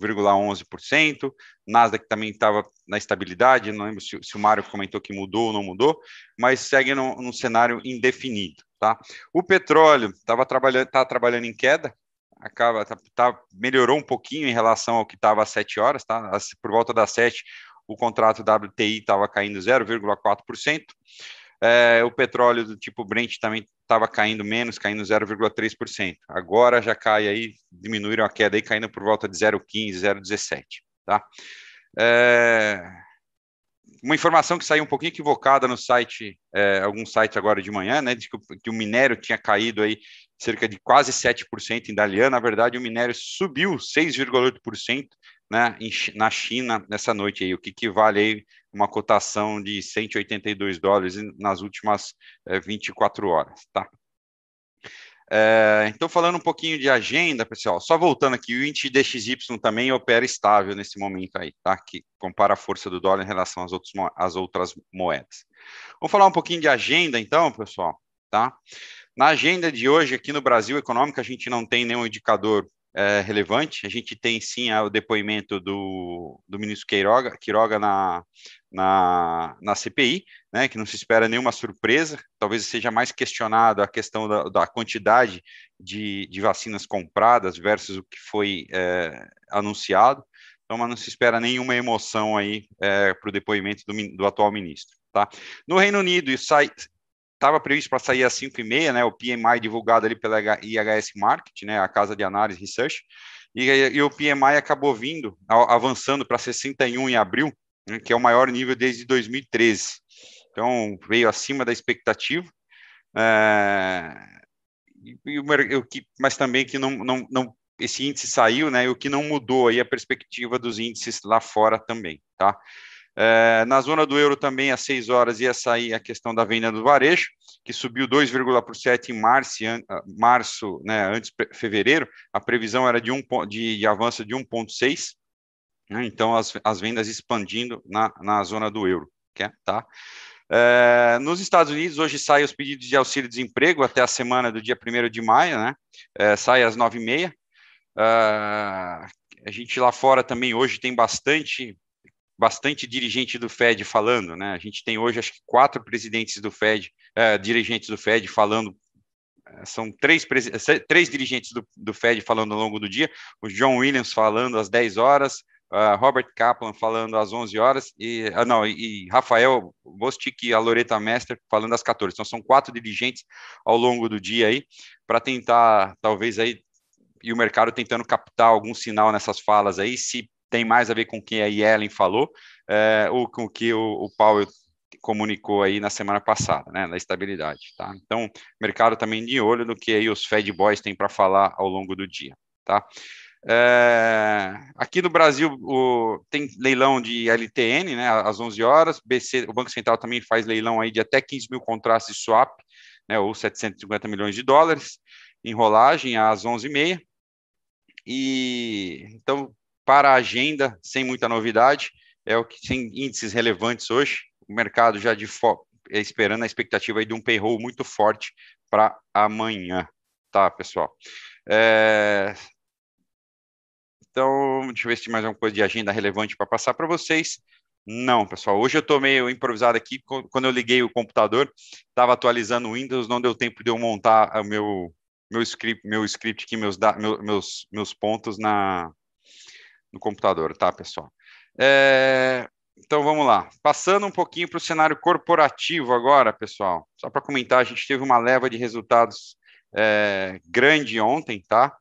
0,11%, Nasdaq também estava na estabilidade, não lembro se, se, o Mário comentou que mudou ou não mudou, mas segue num, cenário indefinido. Tá? O petróleo estava trabalhando, tá trabalhando em queda, acaba tá, tá, melhorou um pouquinho em relação ao que estava às 7 horas, tá? Por volta das 7, o contrato WTI estava caindo 0,4%. É, o petróleo do tipo Brent também estava caindo menos, caindo 0,3%. Agora já cai aí, diminuíram a queda aí, caindo por volta de 0,15, 0,17, tá? É, uma informação que saiu um pouquinho equivocada no site, é, algum site agora de manhã, né, de que, que, o minério tinha caído aí cerca de quase 7% em Dalian, na verdade o minério subiu 6,8% né, na China nessa noite aí, o que equivale aí uma cotação de 182 dólares nas últimas é, 24 horas, tá? É, então, falando um pouquinho de agenda, pessoal, só voltando aqui, o índice DXY também opera estável nesse momento aí, tá? Que compara a força do dólar em relação às, outros, às outras moedas. Vamos falar um pouquinho de agenda, então, pessoal, tá? Na agenda de hoje, aqui no Brasil Econômica, a gente não tem nenhum indicador é, relevante. A gente tem sim o depoimento do, do ministro Queiroga, Quiroga na, na, na CPI, né, que não se espera nenhuma surpresa. Talvez seja mais questionado a questão da, da quantidade de, de, vacinas compradas versus o que foi é, anunciado. Então, mas não se espera nenhuma emoção aí é, para o depoimento do, do atual ministro. Tá? No Reino Unido, sai, estava previsto para sair às 5h30, né, o PMI divulgado ali pela IHS Market, né, a casa de análise research, e, e o PMI acabou vindo, avançando para 61 em abril, né, que é o maior nível desde 2013. Então, veio acima da expectativa, é, e, e o, que, mas também que não, não, não, esse índice saiu, né, e o que não mudou aí a perspectiva dos índices lá fora também, tá? É, na zona do euro também, às 6 horas, ia sair a questão da venda do varejo, que subiu 2,7 em março, março né, antes de fevereiro, a previsão era de, um, de, de avanço de 1,6, né, então as, as vendas expandindo na, na zona do euro. É, tá? É, nos Estados Unidos, hoje saem os pedidos de auxílio-desemprego até a semana do dia 1 de maio, né? É, sai às 9h30. Uh, a gente lá fora também hoje tem bastante bastante dirigente do Fed falando, né? A gente tem hoje acho que quatro presidentes do Fed, é, dirigentes do Fed falando. É, são três, três dirigentes do, do Fed falando ao longo do dia. O John Williams falando às 10 horas, uh, Robert Kaplan falando às 11 horas, e, uh, não, e Rafael Bostic e a Loreta Mester falando às 14. Então, são quatro dirigentes ao longo do dia aí, para tentar, talvez aí, e o mercado tentando captar algum sinal nessas falas aí, se tem mais a ver com o que a Yellen falou, é, ou com o que o, o Powell comunicou aí na semana passada, né, da estabilidade, tá? Então, mercado também de olho no que aí os Fed Boys têm para falar ao longo do dia, tá? É, aqui no Brasil o, tem leilão de LTN, né, às 11 horas, BC, o Banco Central também faz leilão aí de até 15 mil contratos de swap, né, ou 750 milhões de dólares, enrolagem às 11h30, e então para a agenda, sem muita novidade, é o que tem índices relevantes hoje. O mercado já de é esperando a expectativa aí de um payroll muito forte para amanhã, tá, pessoal? É... Então, deixa eu ver se tem mais alguma coisa de agenda relevante para passar para vocês. Não, pessoal. Hoje eu estou meio improvisado aqui. Quando eu liguei o computador, estava atualizando o Windows, não deu tempo de eu montar o meu, meu script, meu script aqui, meus, meus, meus pontos na, no computador, tá, pessoal? É, então vamos lá. Passando um pouquinho para o cenário corporativo agora, pessoal. Só para comentar, a gente teve uma leva de resultados é, grande ontem, tá?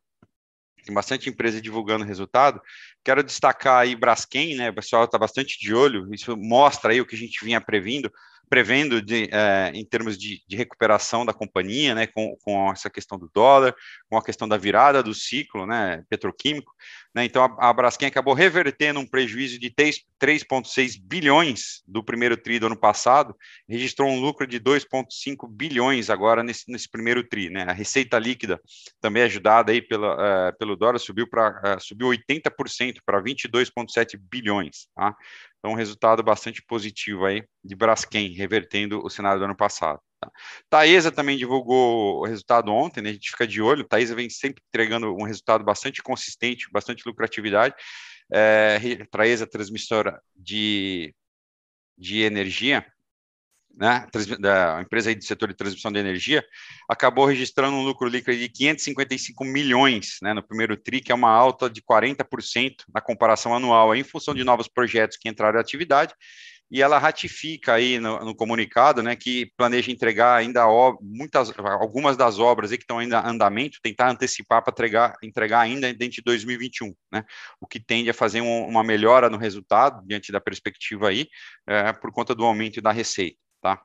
Tem bastante empresa divulgando resultado. Quero destacar aí Braskem, né? O pessoal está bastante de olho. Isso mostra aí o que a gente vinha previndo prevendo de, é, em termos de, de, recuperação da companhia, né, com, com, essa questão do dólar, com a questão da virada do ciclo, né, petroquímico, né, então a, a Braskem acabou revertendo um prejuízo de 3,6 bilhões do primeiro tri do ano passado, registrou um lucro de 2,5 bilhões agora nesse, nesse, primeiro tri, né, a receita líquida também ajudada aí pela, uh, pelo dólar subiu para uh, subiu 80% para 22,7 bilhões, tá? Então, um resultado bastante positivo aí de Braskem, revertendo o cenário do ano passado. Tá? Taesa também divulgou o resultado ontem, né? a gente fica de olho. Taesa vem sempre entregando um resultado bastante consistente, bastante lucratividade. É, Taesa, transmissora de, de energia, né, da empresa do setor de transmissão de energia, acabou registrando um lucro líquido de 555 milhões né, no primeiro TRI, que é uma alta de 40% na comparação anual, em função de novos projetos que entraram em atividade, e ela ratifica aí no, no comunicado né, que planeja entregar ainda muitas, algumas das obras aí que estão ainda em andamento, tentar antecipar para entregar, entregar ainda dentro de 2021, né, o que tende a fazer um, uma melhora no resultado, diante da perspectiva aí, é, por conta do aumento da receita. Tá?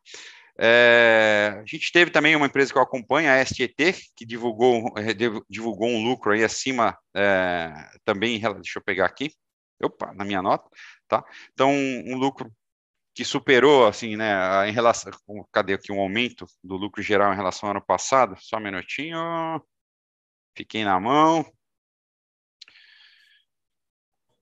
É, a gente teve também uma empresa que eu acompanho, a STT, que divulgou, é, divulgou um lucro aí acima é, também, deixa eu pegar aqui, opa, na minha nota, tá? Então, um lucro que superou, assim, né, em relação, cadê aqui um aumento do lucro geral em relação ao ano passado? Só um minutinho, fiquei na mão,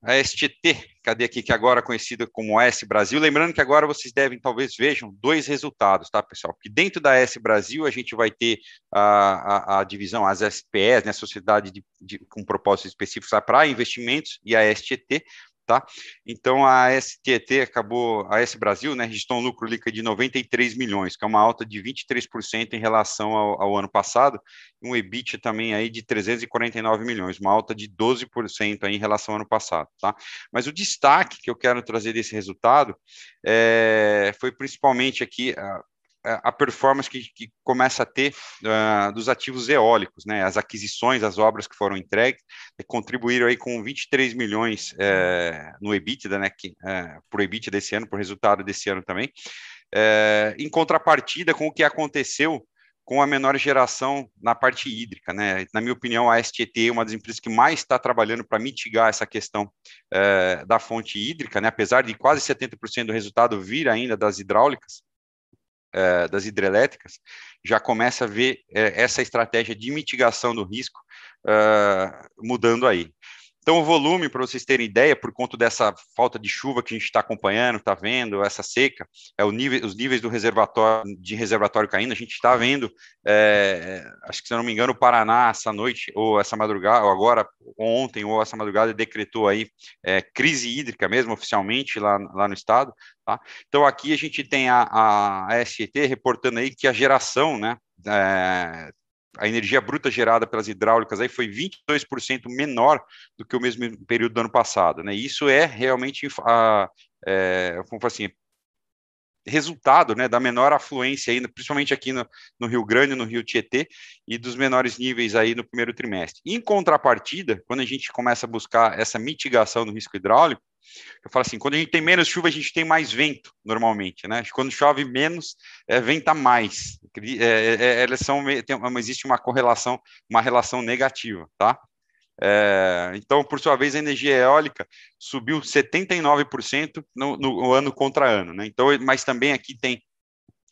a STT, cadê aqui, que agora é conhecida como S Brasil. Lembrando que agora vocês devem, talvez vejam, dois resultados, tá, pessoal? Que dentro da S Brasil a gente vai ter a, a, a divisão, as SPS, né, Sociedade de, de, com propósitos específicos para investimentos, e a STT, tá? Então a STT acabou, a S Brasil, né, registrou um lucro líquido de 93 milhões, que é uma alta de 23% em relação ao, ao, ano passado, e um EBIT também aí de 349 milhões, uma alta de 12% aí em relação ao ano passado, tá? Mas o destaque que eu quero trazer desse resultado é, foi principalmente aqui a performance que, que começa a ter uh, dos ativos eólicos, né? As aquisições, as obras que foram entregues, contribuíram aí com 23 milhões uh, no EBITDA, né? Que, uh, por EBITDA desse ano, por resultado desse ano também. em contrapartida com o que aconteceu com a menor geração na parte hídrica, né? Na minha opinião, a STT é uma das empresas que mais está trabalhando para mitigar essa questão é, da fonte hídrica, né? Apesar de quase 70% do resultado vir ainda das hidráulicas, é, das hidrelétricas, já começa a ver é, essa estratégia de mitigação do risco mudando aí. Então, o volume, para vocês terem ideia, por conta dessa falta de chuva que a gente está acompanhando, está vendo, essa seca, é o nível, os níveis do reservatório, de reservatório caindo, a gente está vendo, é, acho que se eu não me engano, o Paraná essa noite, ou essa madrugada, ou agora, ontem, ou essa madrugada, decretou aí é, crise hídrica mesmo, oficialmente, lá, lá no estado, tá? Então, aqui a gente tem a, a, a SET reportando aí que a geração, né, é, a energia bruta gerada pelas hidráulicas aí foi 22% menor do que o mesmo período do ano passado, né? Isso é realmente a, é, como assim, resultado né, da menor afluência, aí, principalmente aqui no, no, Rio Grande, no Rio Tietê, e dos menores níveis aí no primeiro trimestre. Em contrapartida, quando a gente começa a buscar essa mitigação do risco hidráulico, eu falo assim, quando a gente tem menos chuva, a gente tem mais vento, normalmente, né? Quando chove menos, é, venta mais. É, é, é elas são, tem, existe uma correlação, uma relação negativa, tá? É, então, por sua vez, a energia eólica subiu 79% no, no ano contra ano, né? Então, mas também aqui tem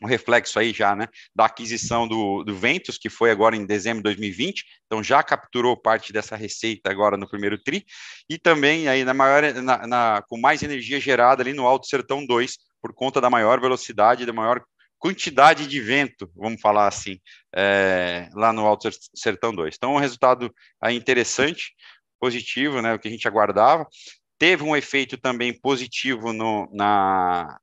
um reflexo aí já, né, da aquisição do, do Ventus, que foi agora em dezembro de 2020, então já capturou parte dessa receita agora no primeiro TRI, e também aí na maior, na, na, com mais energia gerada ali no Alto Sertão 2, por conta da maior velocidade, da maior quantidade de vento, vamos falar assim, é, lá no Alto Sertão 2. Então, um resultado aí interessante, positivo, né, o que a gente aguardava. Teve um efeito também positivo no, na,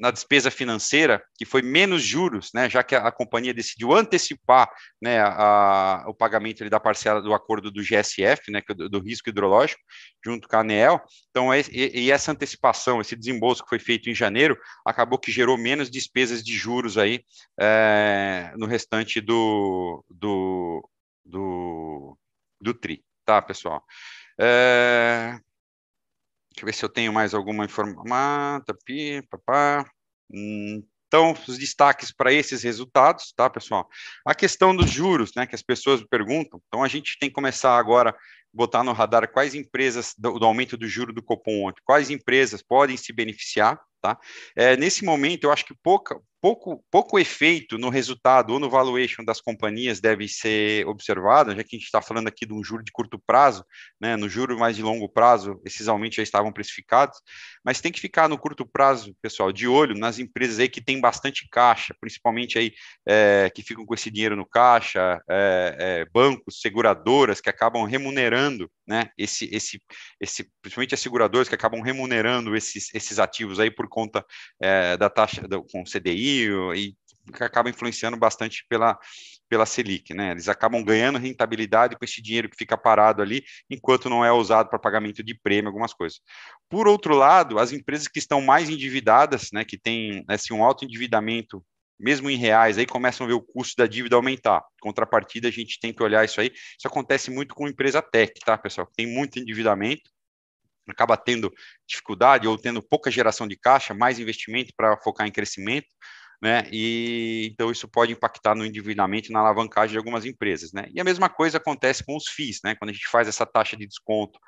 na despesa financeira, que foi menos juros, né, já que a, a companhia decidiu antecipar né, a, o pagamento da parcela do acordo do GSF, né, é do, do risco hidrológico, junto com a ANEEL. Então, é, e, e, essa antecipação, esse desembolso que foi feito em janeiro, acabou que gerou menos despesas de juros aí é, no restante do, do, do, do TRI, tá, pessoal? É, Deixa eu ver se eu tenho mais alguma informação. Papá. Então, os destaques para esses resultados, tá, pessoal? A questão dos juros, né, que as pessoas perguntam. Então, a gente tem que começar agora botar no radar quais empresas do, do aumento do juro do Copom quais empresas podem se beneficiar, tá? É, nesse momento, eu acho que pouca, pouco, pouco efeito no resultado ou no valuation das companhias deve ser observado, já que a gente está falando aqui de um juro de curto prazo, né, no juro mais de longo prazo, esses aumentos já estavam precificados, mas tem que ficar no curto prazo, pessoal, de olho nas empresas aí que têm bastante caixa, principalmente aí é, que ficam com esse dinheiro no caixa, é, é, bancos, seguradoras que acabam remunerando, né, esse, esse, esse, principalmente as seguradoras que acabam remunerando esses, esses ativos aí por conta é, da taxa do, com CDI, e acaba influenciando bastante pela, pela Selic, né? Eles acabam ganhando rentabilidade com esse dinheiro que fica parado ali, enquanto não é usado para pagamento de prêmio, algumas coisas. Por outro lado, as empresas que estão mais endividadas, né, que têm assim, um alto endividamento, mesmo em reais, aí começam a ver o custo da dívida aumentar. Contrapartida, a gente tem que olhar isso aí. Isso acontece muito com empresa tech, tá, pessoal? Tem muito endividamento, acaba tendo dificuldade ou tendo pouca geração de caixa, mais investimento para focar em crescimento né? E então isso pode impactar no endividamento na alavancagem de algumas empresas, né? E a mesma coisa acontece com os FIIs, né? Quando a gente faz essa taxa de desconto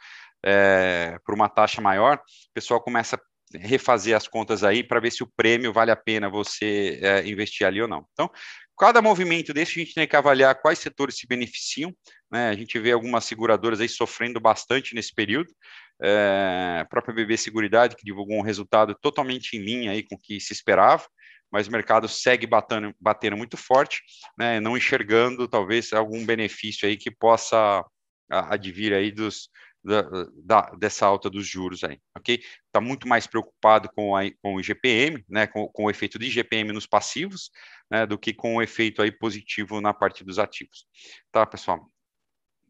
é, por uma taxa maior, o pessoal começa a refazer as contas aí para ver se o prêmio vale a pena você é, investir ali ou não. Então, cada movimento desse a gente tem que avaliar quais setores se beneficiam, né? A gente vê algumas seguradoras aí sofrendo bastante nesse período, é, a própria BB Seguridade, que divulgou um resultado totalmente em linha aí com o que se esperava, mas o mercado segue batendo, batendo muito forte, né, não enxergando talvez algum benefício aí que possa advir aí dos, da, da, dessa alta dos juros aí, ok? Está muito mais preocupado com, a, com o IGPM, né, com, com, o efeito de IGPM nos passivos, né, do que com o efeito aí positivo na parte dos ativos, tá, pessoal?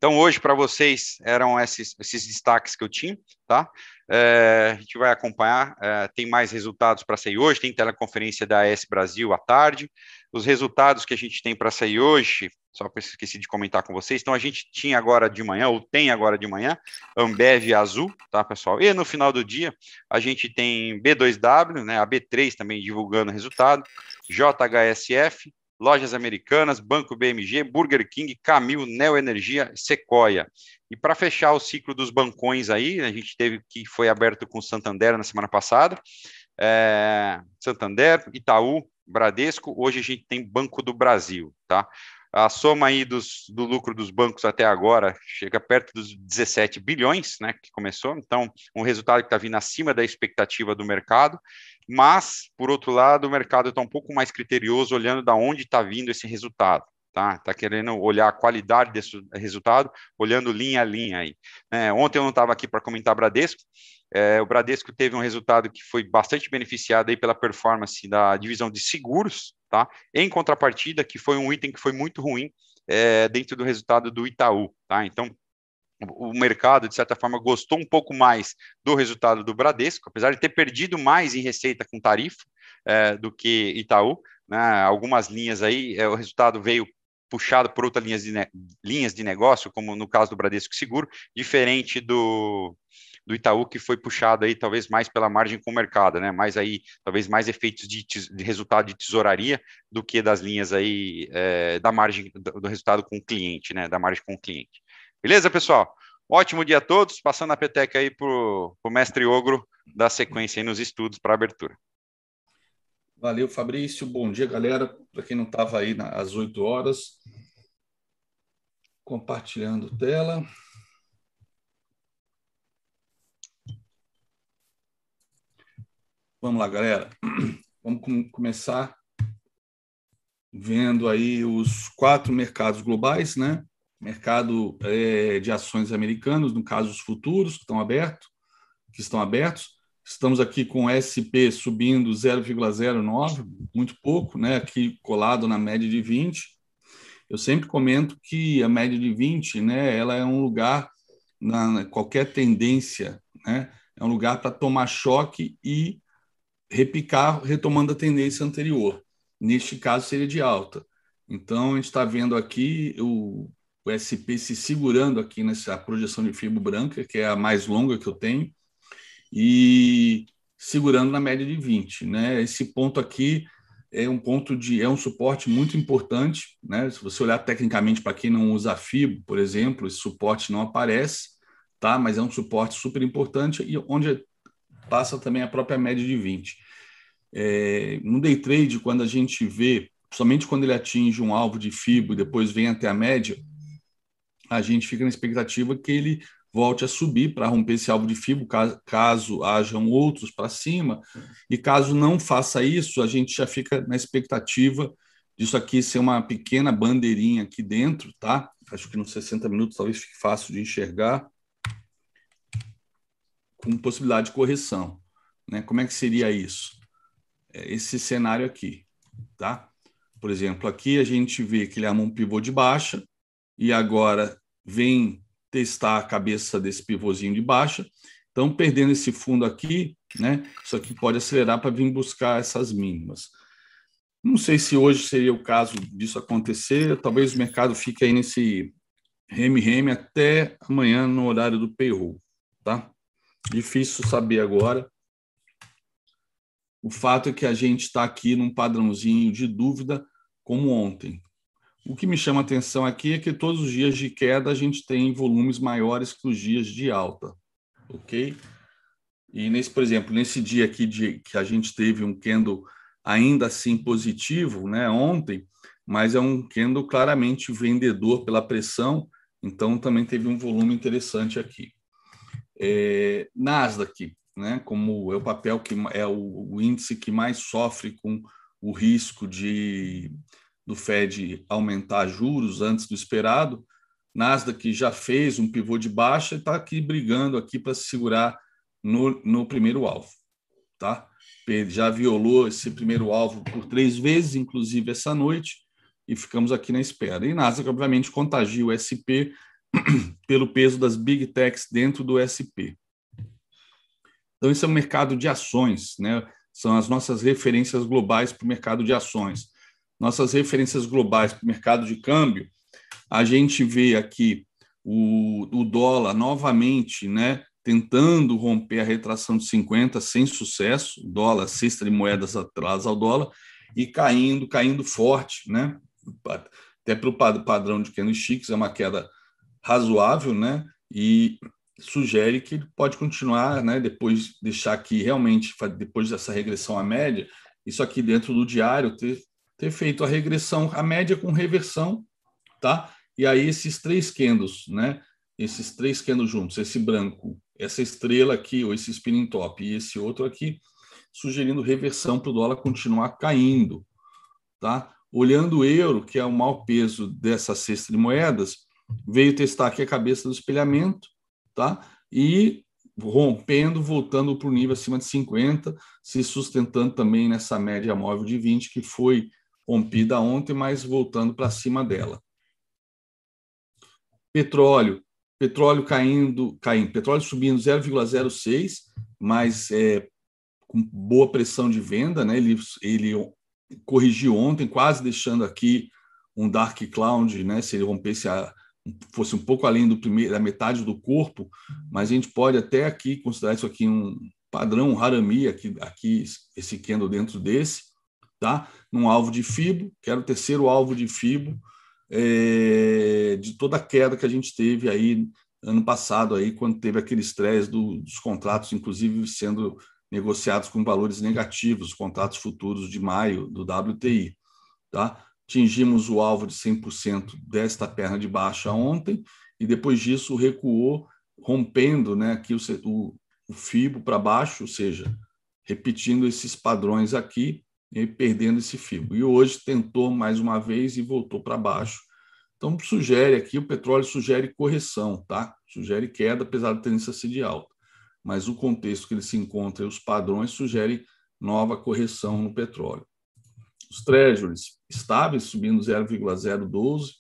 Então, hoje, para vocês, eram esses, esses destaques que eu tinha, tá? É, a gente vai acompanhar, é, tem mais resultados para sair hoje, tem teleconferência da AS Brasil à tarde. Os resultados que a gente tem para sair hoje, só que eu esqueci de comentar com vocês, então a gente tinha agora de manhã, ou tem agora de manhã, Ambev Azul, tá, pessoal? E no final do dia, a gente tem B2W, né, a B3 também divulgando resultado, JHSF, Lojas Americanas, Banco BMG, Burger King, Camil, Neo Energia, Sequoia. E para fechar o ciclo dos bancões aí, a gente teve que foi aberto com Santander na semana passada, é, Santander, Itaú, Bradesco, hoje a gente tem Banco do Brasil, tá? A soma aí dos, do lucro dos bancos até agora chega perto dos 17 bilhões, né, que começou, então um resultado que está vindo acima da expectativa do mercado, mas, por outro lado, o mercado está um pouco mais criterioso, olhando da onde está vindo esse resultado. Tá, tá querendo olhar a qualidade desse resultado, olhando linha a linha aí. É, ontem eu não estava aqui para comentar Bradesco, é, o Bradesco teve um resultado que foi bastante beneficiado aí pela performance da divisão de seguros, tá? Em contrapartida, que foi um item que foi muito ruim é, dentro do resultado do Itaú, tá? Então, o mercado, de certa forma, gostou um pouco mais do resultado do Bradesco, apesar de ter perdido mais em receita com tarifa é, do que Itaú. Né? Algumas linhas aí, é, o resultado veio puxado por outras linhas de, linhas de negócio, como no caso do Bradesco Seguro, diferente do, do Itaú, que foi puxado aí talvez mais pela margem com o mercado, né? Mais aí, talvez mais efeitos de, de resultado de tesouraria do que das linhas aí é, da margem do, do resultado com o cliente, né? Da margem com o cliente. Beleza, pessoal? Ótimo dia a todos. Passando a peteca aí para o mestre Ogro dar sequência aí nos estudos para abertura. Valeu, Fabrício. Bom dia, galera. Para quem não estava aí às 8 horas, compartilhando tela. Vamos lá, galera. Vamos com começar vendo aí os quatro mercados globais, né? mercado é, de ações americanos, no caso os futuros que estão abertos, que estão abertos. Estamos aqui com SP subindo 0,09, muito pouco, né? Aqui colado na média de 20. Eu sempre comento que a média de 20, né, ela é um lugar na qualquer tendência, né? É um lugar para tomar choque e repicar, retomando a tendência anterior. Neste caso seria de alta. Então a gente está vendo aqui o o SP se segurando aqui nessa projeção de fibra branca, que é a mais longa que eu tenho, e segurando na média de 20. Né? Esse ponto aqui é um ponto de é um suporte muito importante, né? Se você olhar tecnicamente para quem não usa FIBO, por exemplo, esse suporte não aparece, tá? Mas é um suporte super importante e onde passa também a própria média de 20. É, no day trade, quando a gente vê, somente quando ele atinge um alvo de FIBO e depois vem até a média, a gente fica na expectativa que ele volte a subir para romper esse alvo de fibra, caso, caso hajam outros para cima, e caso não faça isso, a gente já fica na expectativa disso aqui ser uma pequena bandeirinha aqui dentro, tá? Acho que nos 60 minutos talvez fique fácil de enxergar, com possibilidade de correção. Né? Como é que seria isso? É esse cenário aqui, tá? Por exemplo, aqui a gente vê que ele é um pivô de baixa, e agora vem testar a cabeça desse pivôzinho de baixa. Então, perdendo esse fundo aqui, né, isso aqui pode acelerar para vir buscar essas mínimas. Não sei se hoje seria o caso disso acontecer, talvez o mercado fique aí nesse reme-reme até amanhã no horário do payroll, tá? Difícil saber agora. O fato é que a gente está aqui num padrãozinho de dúvida como ontem. O que me chama a atenção aqui é que todos os dias de queda a gente tem volumes maiores que os dias de alta, ok? E nesse, por exemplo, nesse dia aqui de, que a gente teve um candle ainda assim positivo, né, ontem, mas é um candle claramente vendedor pela pressão, então também teve um volume interessante aqui. É, Nasdaq, né, como é o papel que é o, o índice que mais sofre com o risco de do Fed aumentar juros antes do esperado. Nasdaq já fez um pivô de baixa e está aqui brigando aqui para se segurar no, no primeiro alvo, tá? Já violou esse primeiro alvo por três vezes, inclusive essa noite, e ficamos aqui na espera. E Nasdaq, obviamente, contagia o SP, pelo peso das big techs dentro do SP. Então, esse é o mercado de ações, né? são as nossas referências globais para o mercado de ações. Nossas referências globais para o mercado de câmbio, a gente vê aqui o, o dólar novamente né, tentando romper a retração de 50 sem sucesso, dólar, cesta de moedas atrás ao dólar, e caindo, caindo forte, né? Até para o padrão de candlesticks é uma queda razoável, né? E sugere que ele pode continuar, né? Depois deixar aqui realmente, depois dessa regressão à média, isso aqui dentro do diário ter, ter feito a regressão, a média com reversão, tá? E aí esses três candles, né? Esses três candles juntos, esse branco, essa estrela aqui, ou esse spinning top e esse outro aqui, sugerindo reversão para o dólar continuar caindo. Tá? Olhando o euro, que é o maior peso dessa cesta de moedas, veio testar aqui a cabeça do espelhamento tá? e rompendo, voltando para o nível acima de 50, se sustentando também nessa média móvel de 20, que foi rompida ontem, mas voltando para cima dela. Petróleo, petróleo caindo, caindo, petróleo subindo 0,06, mas é, com boa pressão de venda, né? Ele, ele corrigiu ontem, quase deixando aqui um dark cloud, né? Se ele rompesse a fosse um pouco além do primeiro, da metade do corpo, mas a gente pode até aqui considerar isso aqui um padrão, um harami, aqui, aqui esse candle dentro desse, tá? Num alvo de FIBO, que era o terceiro alvo de FIBO, é, de toda a queda que a gente teve aí ano passado, aí, quando teve aquele estresse do, dos contratos, inclusive sendo negociados com valores negativos, contratos futuros de maio do WTI. Tá? Atingimos o alvo de 100% desta perna de baixa ontem, e depois disso recuou, rompendo né, aqui o, o, o FIBO para baixo, ou seja, repetindo esses padrões aqui e perdendo esse FIBO. E hoje tentou mais uma vez e voltou para baixo. Então, sugere aqui, o petróleo sugere correção, tá? Sugere queda, apesar da tendência ser de alta mas o contexto que ele se encontra e os padrões sugerem nova correção no petróleo. Os treasuries estáveis, subindo 0,012,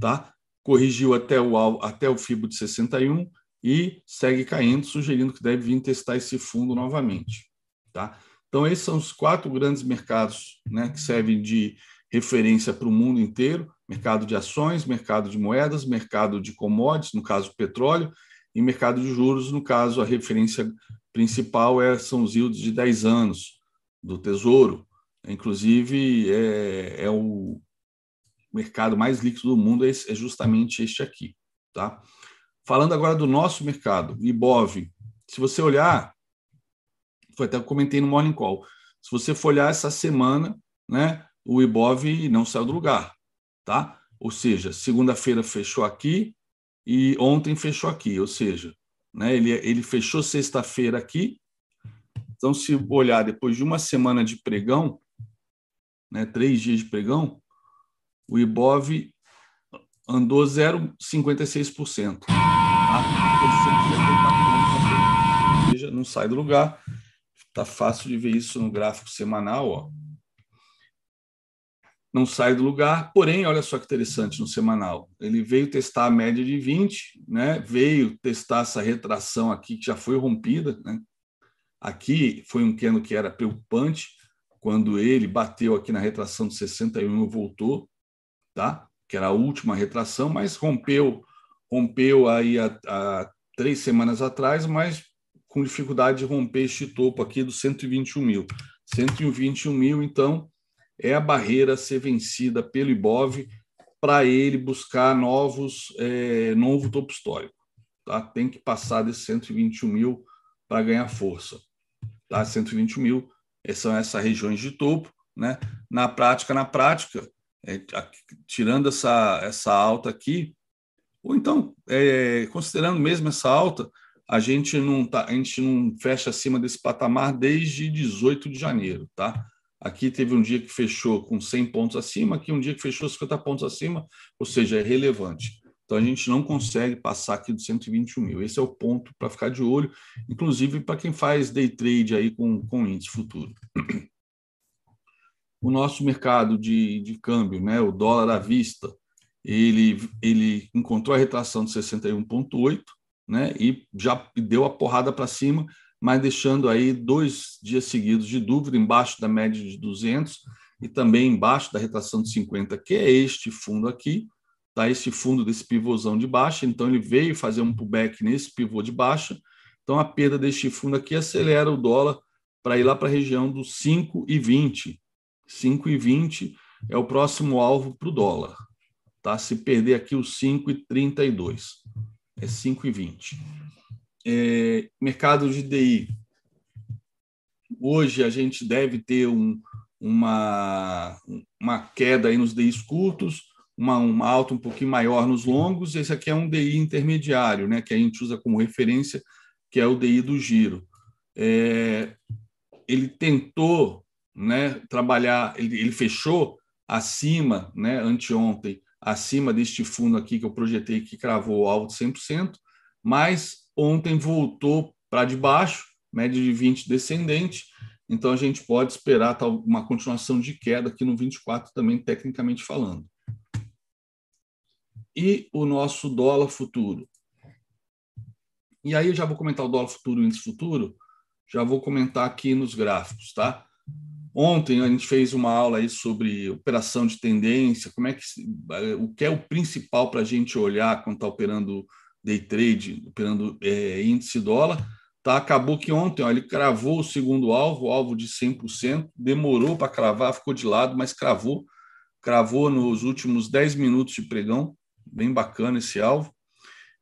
tá? corrigiu até o, até o FIBO de 61 e segue caindo, sugerindo que deve vir testar esse fundo novamente. Tá? Então, esses são os quatro grandes mercados né, que servem de referência para o mundo inteiro: mercado de ações, mercado de moedas, mercado de commodities, no caso petróleo, e mercado de juros, no caso, a referência principal é, são os yields de 10 anos do Tesouro. Inclusive, é, é o mercado mais líquido do mundo, é, é justamente este aqui. Tá? Falando agora do nosso mercado, IBOV, se você olhar, foi até que comentei no Morning Call, se você for olhar essa semana, né, o IBOV não saiu do lugar. Tá? Ou seja, segunda-feira fechou aqui, e ontem fechou aqui, ou seja, né, ele, ele fechou sexta-feira aqui. Então, se olhar depois de uma semana de pregão, né, três dias de pregão, o IBOV andou 0,56%. Tá? Não sai do lugar. Está fácil de ver isso no gráfico semanal. Ó não sai do lugar, porém, olha só que interessante no semanal. Ele veio testar a média de 20, né? veio testar essa retração aqui que já foi rompida. Né? Aqui foi um cano que era preocupante, quando ele bateu aqui na retração de 61 e voltou, tá? que era a última retração, mas rompeu rompeu aí há, três semanas atrás, mas com dificuldade de romper este topo aqui dos 121 mil. 121 mil, então, é a barreira a ser vencida pelo IBOV para ele buscar novos, é, novo topo histórico. Tá? Tem que passar desses 121 mil para ganhar força. Tá? 121 mil são essas regiões de topo. Né? Na prática, na prática, é, tirando essa, essa alta aqui, ou então, é, considerando mesmo essa alta, a gente não tá, a gente não fecha acima desse patamar desde 18 de janeiro, tá? Aqui teve um dia que fechou com 100 pontos acima, aqui um dia que fechou 50 pontos acima, ou seja, é relevante. Então a gente não consegue passar aqui dos 121 mil. Esse é o ponto para ficar de olho, inclusive para quem faz day trade aí com, com índice futuro. O nosso mercado de, de câmbio, né, o dólar à vista, ele, ele encontrou a retração de 61,8, né? E já deu a porrada para cima, mas deixando aí dois dias seguidos de dúvida embaixo da média de 200 e também embaixo da retração de 50, que é este fundo aqui, tá? Esse fundo desse pivôzão de baixa. Então ele veio fazer um pullback nesse pivô de baixa. Então a perda deste fundo aqui acelera o dólar para ir lá para a região dos 5,20. 5,20 é o próximo alvo para o dólar. Tá? Se perder aqui os 5,32, é 5,20. É, mercado de DI. Hoje a gente deve ter um, uma, uma queda aí nos DIs curtos, uma, uma alta um pouquinho maior nos longos. Esse aqui é um DI intermediário, né, que a gente usa como referência, que é o DI do giro. É, ele tentou né, trabalhar, ele, ele fechou acima, né, anteontem, acima deste fundo aqui que eu projetei que cravou o alvo de 100%, mas ontem voltou para debaixo, média de 20 descendente, então a gente pode esperar uma continuação de queda aqui no 24 também, tecnicamente falando. E o nosso dólar futuro. E aí eu já vou comentar o dólar futuro e o índice futuro, já vou comentar aqui nos gráficos, tá? Ontem a gente fez uma aula aí sobre operação de tendência, como é que o que é o principal para a gente olhar quando está operando day trade, operando é, índice dólar. Tá, acabou que ontem ó, ele cravou o segundo alvo, alvo de 100%, demorou para cravar, ficou de lado, mas cravou, cravou nos últimos 10 minutos de pregão, bem bacana esse alvo.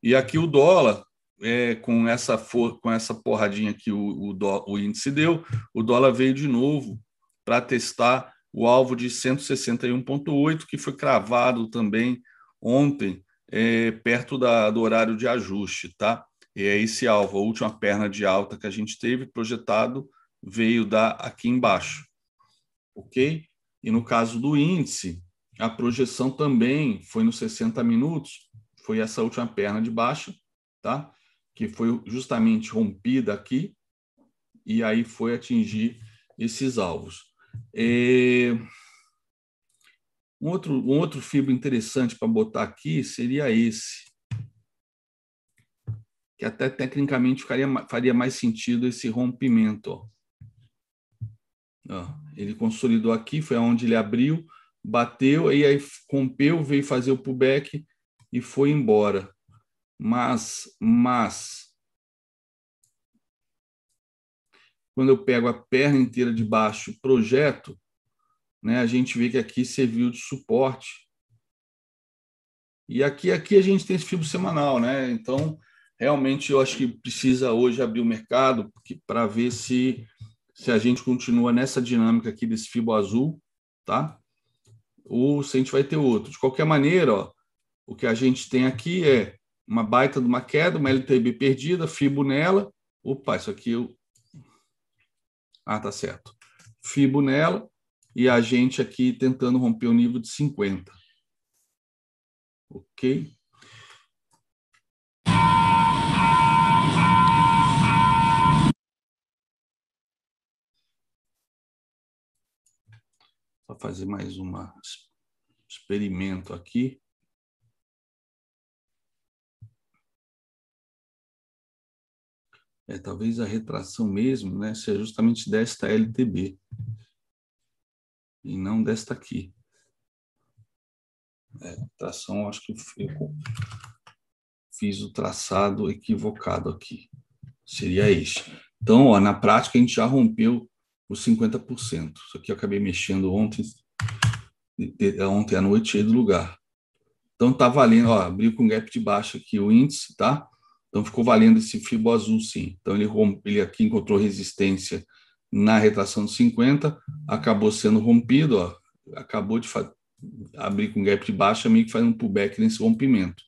E aqui o dólar, é, com essa for, com essa porradinha que o, o, dó, o índice deu, o dólar veio de novo para testar o alvo de 161,8, que foi cravado também ontem, é, perto da, do horário de ajuste, tá? E é esse alvo, a última perna de alta que a gente teve projetado veio da aqui embaixo, ok? E no caso do índice, a projeção também foi nos 60 minutos, foi essa última perna de baixa, tá? Que foi justamente rompida aqui e aí foi atingir esses alvos. É... Um outro, um outro fibro interessante para botar aqui seria esse, que até tecnicamente ficaria, faria mais sentido esse rompimento. Ó. Ó, ele consolidou aqui, foi onde ele abriu, bateu, aí, aí rompeu, veio fazer o pullback e foi embora. Mas, mas quando eu pego a perna inteira de baixo projeto, né, a gente vê que aqui serviu de suporte. E aqui, aqui a gente tem esse fibro semanal, né? Então, realmente eu acho que precisa hoje abrir o mercado para ver se, se a gente continua nessa dinâmica aqui desse fibro azul, tá? Ou se a gente vai ter outro. De qualquer maneira, ó, o que a gente tem aqui é uma baita de uma queda, uma LTB perdida, fibro nela. Opa, isso aqui eu ah, tá certo. Fibo nela e a gente aqui tentando romper o nível de 50. Ok? Vou fazer mais um experimento aqui. é, talvez a retração mesmo né, seja justamente desta LTB e não desta aqui. É, tração, acho que eu fiz o traçado equivocado aqui. Seria este. Então, ó, na prática, a gente já rompeu os 50%. Isso aqui eu acabei mexendo ontem, ontem à noite do lugar. Então, tá valendo, ó, abriu com gap de baixo aqui o índice, tá? Então ficou valendo esse fibo azul sim. Então ele, ele aqui encontrou resistência na retração de 50, acabou sendo rompido, ó, acabou de abrir com gap de baixa, meio que faz um pullback nesse rompimento.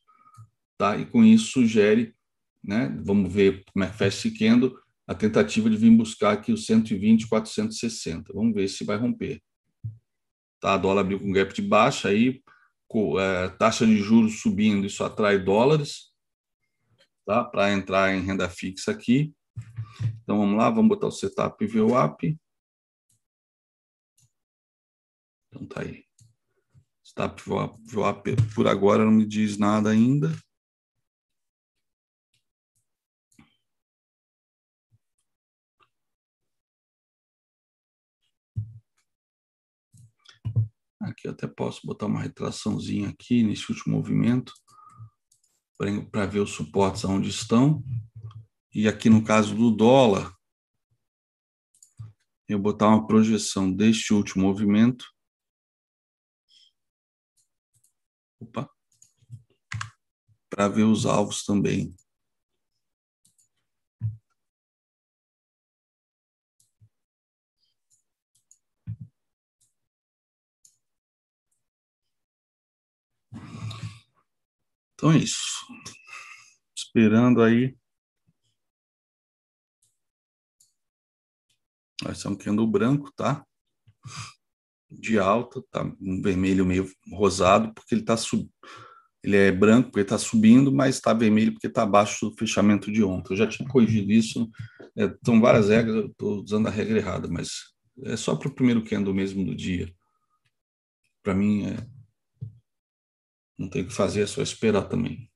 Tá? E com isso sugere, né, vamos ver como é que fecha esse candle, a tentativa de vir buscar aqui o 120, 460. Vamos ver se vai romper. Tá? Dólar abriu com gap de baixa, aí é, taxa de juros subindo, isso atrai dólares, tá? Para entrar em renda fixa aqui. Então vamos lá, vamos botar o setup VWAP. Então tá aí. Stop VWAP por agora não me diz nada ainda. Aqui até posso botar uma retraçãozinha aqui nesse último movimento para ver os suportes aonde estão. E aqui no caso do dólar, eu botar uma projeção deste último movimento. Opa. Para ver os alvos também. Então é isso. Esperando aí. Vai ser um candle branco, tá? De alta, tá um vermelho meio rosado, porque ele tá sub... ele é branco porque está subindo, mas está vermelho porque está abaixo do fechamento de ontem. Eu já tinha corrigido isso. É, várias regras, eu estou usando a regra errada, mas é só para o primeiro candle mesmo do dia. Para mim, é, não tem o que fazer, é só esperar também.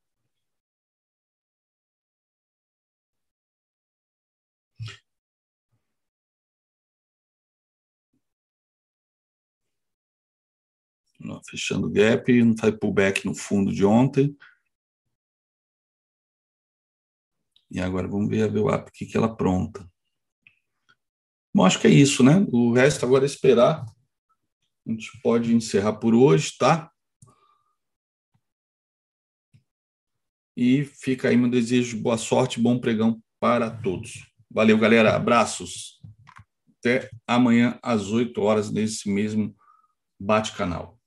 Fechando o gap, não faz pullback no fundo de ontem. E agora vamos ver a VWAP, o que, que ela apronta. Bom, acho que é isso, né? O resto agora é esperar. A gente pode encerrar por hoje, tá? E fica aí meu desejo de boa sorte, bom pregão para todos. Valeu, galera. Abraços. Até amanhã às 8 horas nesse mesmo bate-canal.